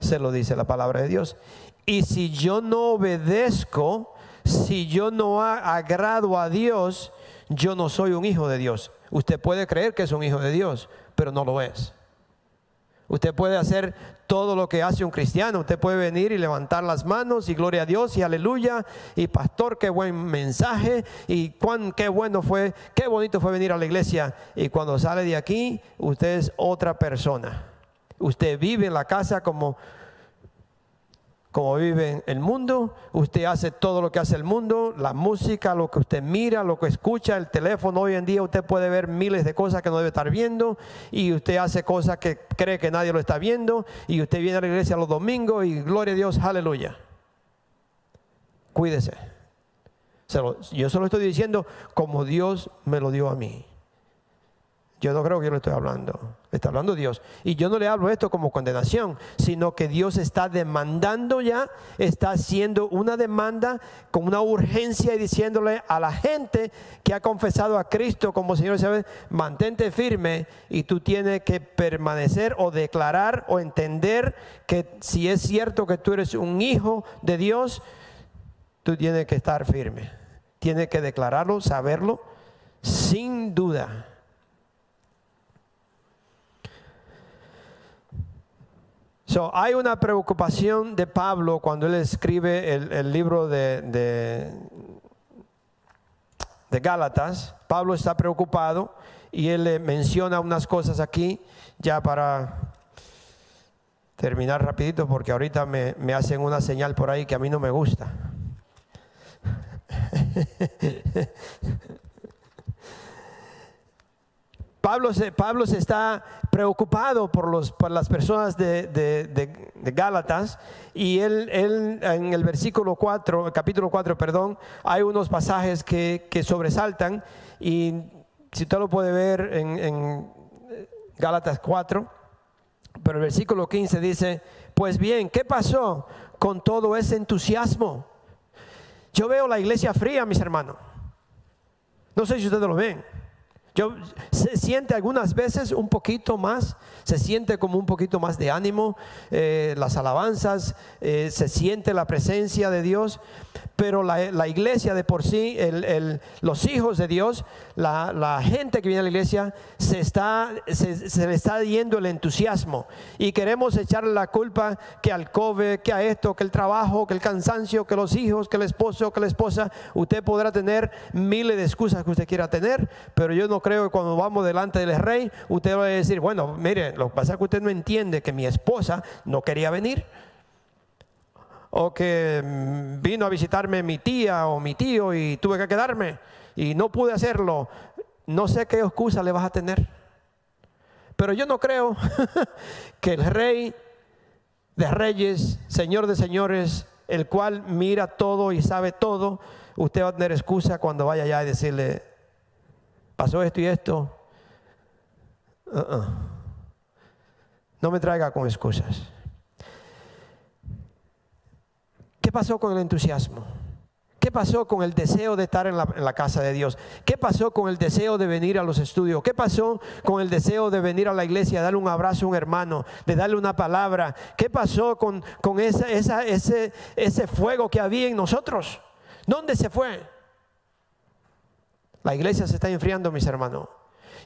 Se lo dice la palabra de Dios. Y si yo no obedezco, si yo no agrado a Dios, yo no soy un hijo de Dios. Usted puede creer que es un hijo de Dios, pero no lo es. Usted puede hacer todo lo que hace un cristiano. Usted puede venir y levantar las manos y gloria a Dios y aleluya. Y pastor, qué buen mensaje. Y cuán, qué bueno fue, qué bonito fue venir a la iglesia. Y cuando sale de aquí, usted es otra persona. Usted vive en la casa como como vive el mundo, usted hace todo lo que hace el mundo, la música, lo que usted mira, lo que escucha, el teléfono, hoy en día usted puede ver miles de cosas que no debe estar viendo y usted hace cosas que cree que nadie lo está viendo y usted viene a la iglesia los domingos y gloria a Dios, aleluya. Cuídese. yo solo estoy diciendo como Dios me lo dio a mí. Yo no creo que yo le estoy hablando. Está hablando Dios. Y yo no le hablo esto como condenación, sino que Dios está demandando ya, está haciendo una demanda con una urgencia y diciéndole a la gente que ha confesado a Cristo como Señor y mantente firme y tú tienes que permanecer o declarar o entender que si es cierto que tú eres un hijo de Dios, tú tienes que estar firme. Tienes que declararlo, saberlo, sin duda. Hay una preocupación de Pablo cuando él escribe el, libro de, de, Gálatas. Pablo está preocupado y él menciona unas cosas aquí ya para terminar rapidito porque ahorita me, me hacen una señal por ahí que a mí no me gusta. Pablo se, Pablo se está preocupado por, los, por las personas de, de, Gálatas y él, él, en el versículo 4, el capítulo 4, perdón, hay unos pasajes que, que sobresaltan y si usted lo puede ver en, en Gálatas 4, pero el versículo 15 dice, pues bien, ¿qué pasó con todo ese entusiasmo? Yo veo la iglesia fría, mis hermanos. No sé si ustedes lo ven. Yo, se siente algunas veces un poquito más, se siente como un poquito más de ánimo, eh, las alabanzas, eh, se siente la presencia de Dios, pero la, iglesia de por sí, los hijos de Dios, la, gente que viene a la iglesia, se, está, se, le está yendo el entusiasmo y queremos echarle la culpa que al COVID, que a esto, que el trabajo, que el cansancio, que los hijos, que el esposo, que la esposa. Usted podrá tener miles de excusas que usted quiera tener, pero yo no creo que cuando vamos delante del rey, usted va a decir, bueno, mire, lo que pasa es que usted no entiende que mi esposa no quería venir o que mm, vino a visitarme mi tía o mi tío y tuve que quedarme y no pude hacerlo, no sé qué excusa le vas a tener. Pero yo no creo que el rey de reyes, señor de señores, el cual mira todo y sabe todo, usted va a tener excusa cuando vaya allá y decirle, pasó esto y esto. Uh-uh. No me traiga con excusas. ¿Qué pasó con el entusiasmo? ¿Qué pasó con el deseo de estar en la, casa de Dios? ¿Qué pasó con el deseo de venir a los estudios? ¿Qué pasó con el deseo de venir a la iglesia, darle un abrazo a un hermano, de darle una palabra? ¿Qué pasó con, ese, ese fuego que había en nosotros? ¿Dónde se fue? La iglesia se está enfriando, mis hermanos.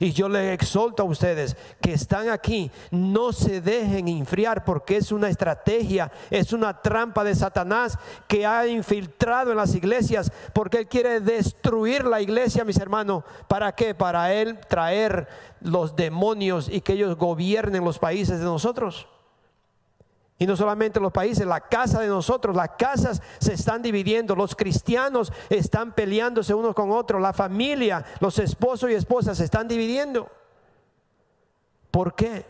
Y yo les exhorto a ustedes que están aquí, no se dejen enfriar porque es una estrategia, es una trampa de Satanás que ha infiltrado en las iglesias porque él quiere destruir la iglesia, mis hermanos. ¿Para qué? Para él traer los demonios y que ellos gobiernen los países de nosotros. Y no solamente los países, la casa de nosotros, las casas se están dividiendo, los cristianos están peleándose unos con otros, la familia, los esposos y esposas se están dividiendo. ¿Por qué?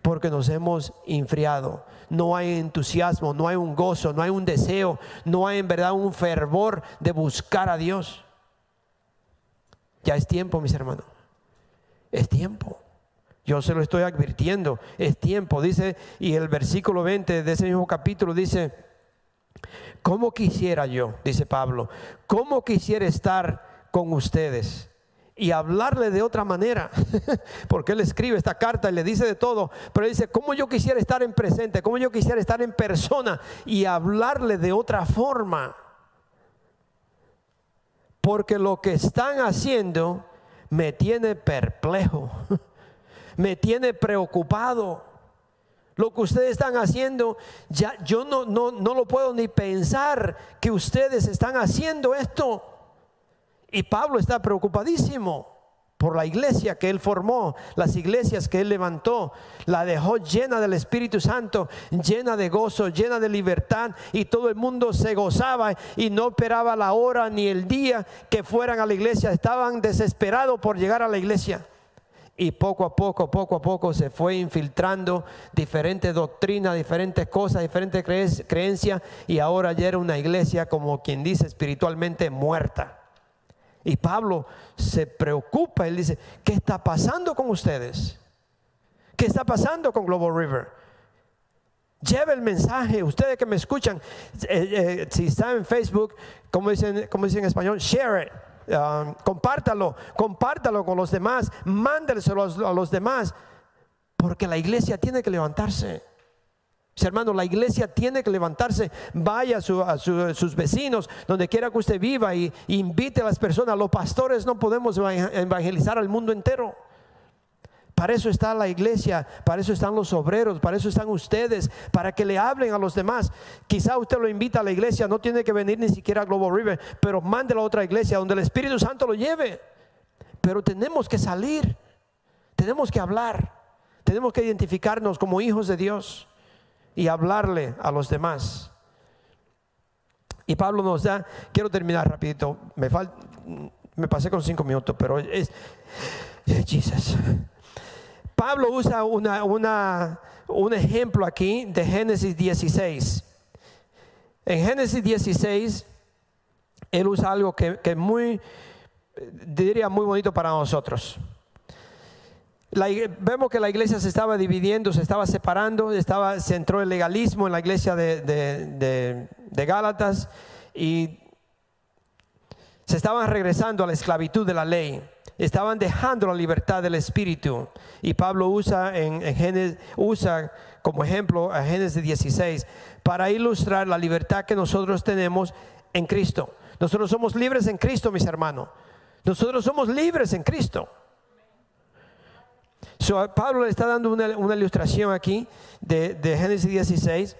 Porque nos hemos enfriado. No hay entusiasmo, no hay un gozo, no hay un deseo, no hay en verdad un fervor de buscar a Dios. Ya es tiempo, mis hermanos. Es tiempo. Yo se lo estoy advirtiendo, es tiempo, dice, y el versículo 20 de ese mismo capítulo dice, ¿cómo quisiera yo, dice Pablo, cómo quisiera estar con ustedes? y hablarle de otra manera, porque él escribe esta carta y le dice de todo, pero dice, ¿cómo yo quisiera estar en presente? ¿Cómo yo quisiera estar en persona y hablarle de otra forma? Porque lo que están haciendo me tiene perplejo. me tiene preocupado. Lo que ustedes están haciendo, ya yo no, no, no lo puedo ni pensar que ustedes están haciendo esto. Y Pablo está preocupadísimo por la iglesia que él formó, las iglesias que él levantó, la dejó llena del Espíritu Santo, llena de gozo, llena de libertad y todo el mundo se gozaba y no esperaba la hora ni el día que fueran a la iglesia, estaban desesperados por llegar a la iglesia. Y poco a poco, poco a poco se fue infiltrando diferentes doctrinas, diferentes cosas, diferentes creencias. Y ahora ya era una iglesia, como quien dice, espiritualmente muerta. Y Pablo se preocupa, él dice, ¿qué está pasando con ustedes? ¿Qué está pasando con Global River? Lleve el mensaje, ustedes que me escuchan, eh, eh, si están en Facebook, como como dicen en español, share it. Um, compártalo, compártalo con los demás, mándelselo a los demás, porque la iglesia tiene que levantarse. Mis hermanos, la iglesia tiene que levantarse. Vaya a, sus vecinos, donde quiera que usted viva, y invite a las personas. Los pastores no podemos evangelizar al mundo entero. Para eso está la iglesia, para eso están los obreros, para eso están ustedes, para que le hablen a los demás. Quizá usted lo invita a la iglesia, no tiene que venir ni siquiera a Global River, pero mándelo a otra iglesia donde el Espíritu Santo lo lleve. Pero tenemos que salir, tenemos que hablar, tenemos que identificarnos como hijos de Dios y hablarle a los demás. Y Pablo nos da, quiero terminar rapidito, me, me pasé con cinco minutos, pero es, Jesus. Pablo usa una, un ejemplo aquí de Génesis 16. En Génesis 16, él usa algo que, es muy, diría muy bonito para nosotros. vemos que la iglesia se estaba dividiendo, se estaba separando, estaba, se entró el legalismo en la iglesia de, de, de Gálatas y se estaban regresando a la esclavitud de la ley estaban dejando la libertad del Espíritu. Y Pablo usa, en, Génesis, usa como ejemplo a Génesis 16 para ilustrar la libertad que nosotros tenemos en Cristo. Nosotros somos libres en Cristo, mis hermanos. Nosotros somos libres en Cristo. Pablo le está dando una, ilustración aquí de, Génesis 16.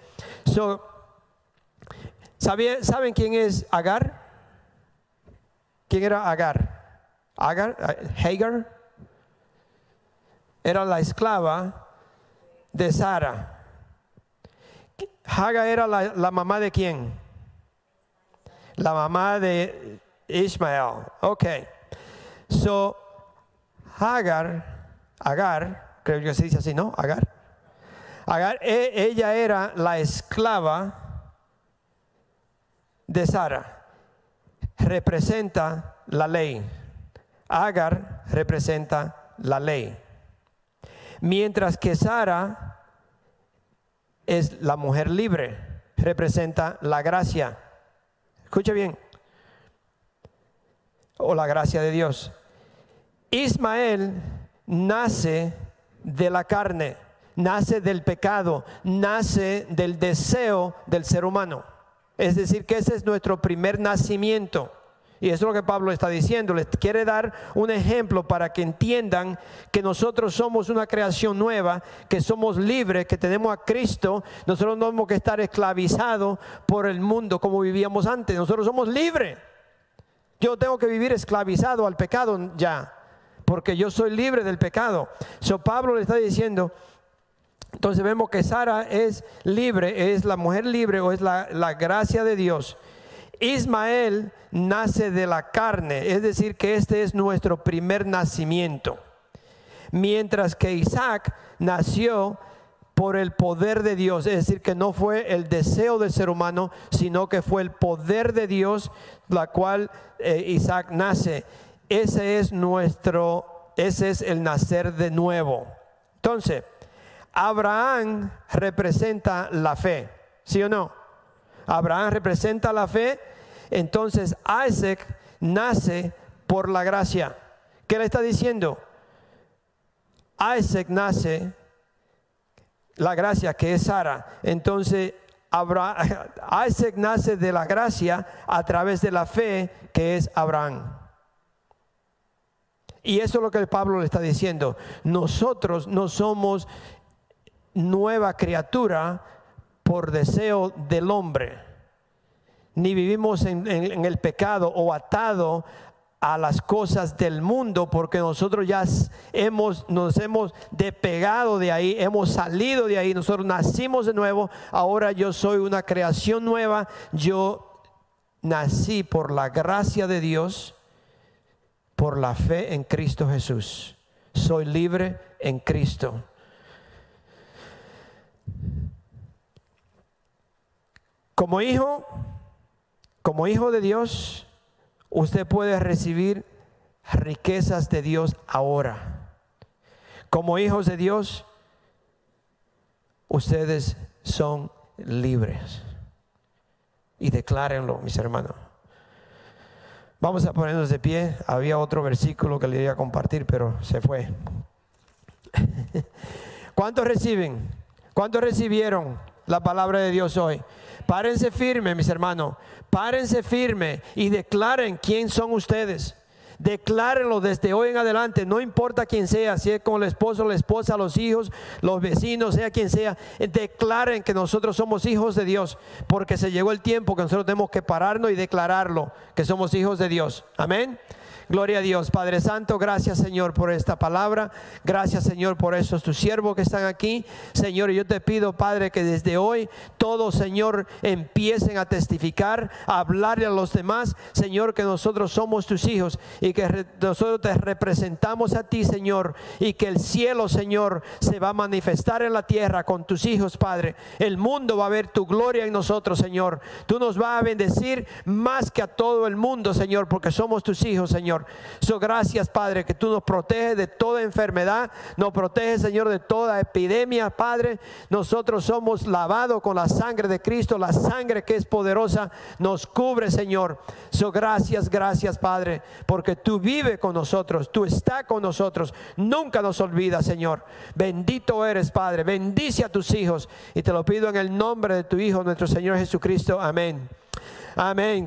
¿Saben quién es Agar? ¿Quién era Agar? Agar, Hagar era la esclava de Sara. Hagar era la, mamá de quién? La mamá de Ismael. Ok. So, Hagar, Agar, creo que se dice así, ¿no? Agar. Agar, e, ella era la esclava de Sara. Representa la ley. Agar representa la ley. Mientras que Sara es la mujer libre, representa la gracia. Escucha bien. O la gracia de Dios. Ismael nace de la carne, nace del pecado, nace del deseo del ser humano. Es decir, que ese es nuestro primer nacimiento. Y eso es lo que Pablo está diciendo. Les quiere dar un ejemplo para que entiendan que nosotros somos una creación nueva, que somos libres, que tenemos a Cristo. Nosotros no tenemos que estar esclavizados por el mundo como vivíamos antes. Nosotros somos libres. Yo tengo que vivir esclavizado al pecado ya, porque yo soy libre del pecado. So Pablo le está diciendo, entonces vemos que Sara es libre, es la mujer libre o es la, la gracia de Dios. Ismael nace de la carne, es decir, que este es nuestro primer nacimiento. Mientras que Isaac nació por el poder de Dios, es decir, que no fue el deseo del ser humano, sino que fue el poder de Dios, la cual eh, Isaac nace. Ese es nuestro, ese es el nacer de nuevo. Entonces, Abraham representa la fe, ¿sí o no? Abraham representa la fe, entonces Isaac nace por la gracia. ¿Qué le está diciendo? Isaac nace la gracia que es Sara. Entonces Isaac nace de la gracia a través de la fe que es Abraham. Y eso es lo que Pablo le está diciendo. Nosotros no somos nueva criatura por deseo del hombre, ni vivimos en, el pecado o atado a las cosas del mundo porque nosotros ya hemos nos hemos despegado de ahí, hemos salido de ahí, nosotros nacimos de nuevo, ahora yo soy una creación nueva, yo nací por la gracia de Dios, por la fe en Cristo Jesús. Soy libre en Cristo. Como hijo, como hijo de Dios, usted puede recibir riquezas de Dios ahora. Como hijos de Dios, ustedes son libres. Y declárenlo, mis hermanos. Vamos a ponernos de pie. Había otro versículo que le iba a compartir, pero se fue. ¿Cuántos reciben? ¿Cuántos recibieron la palabra de Dios hoy? Párense firme, mis hermanos. Párense firme y declaren quién son ustedes. Declárenlo desde hoy en adelante, no importa quién sea, si es con el esposo, la esposa, los hijos, los vecinos, sea quien sea, declaren que nosotros somos hijos de Dios, porque se llegó el tiempo que nosotros tenemos que pararnos y declararlo, que somos hijos de Dios. Amén. Gloria a Dios. Padre Santo, gracias Señor por esta palabra. Gracias Señor por esos tus siervos que están aquí. Señor, yo te pido, Padre, que desde hoy todos, Señor, empiecen a testificar, a hablarle a los demás. Señor, que nosotros somos tus hijos y que nosotros te representamos a ti, Señor. Y que el cielo, Señor, se va a manifestar en la tierra con tus hijos, Padre. El mundo va a ver tu gloria en nosotros, Señor. Tú nos vas a bendecir más que a todo el mundo, Señor, porque somos tus hijos, Señor. So, gracias, Padre, que tú nos proteges de toda enfermedad, nos proteges, Señor, de toda epidemia, Padre. Nosotros somos lavados con la sangre de Cristo, la sangre que es poderosa, nos cubre, Señor. So, gracias, gracias, Padre, porque tú vives con nosotros, tú estás con nosotros, nunca nos olvidas, Señor. Bendito eres, Padre, bendice a tus hijos y te lo pido en el nombre de tu Hijo, nuestro Señor Jesucristo. Amén. Amén.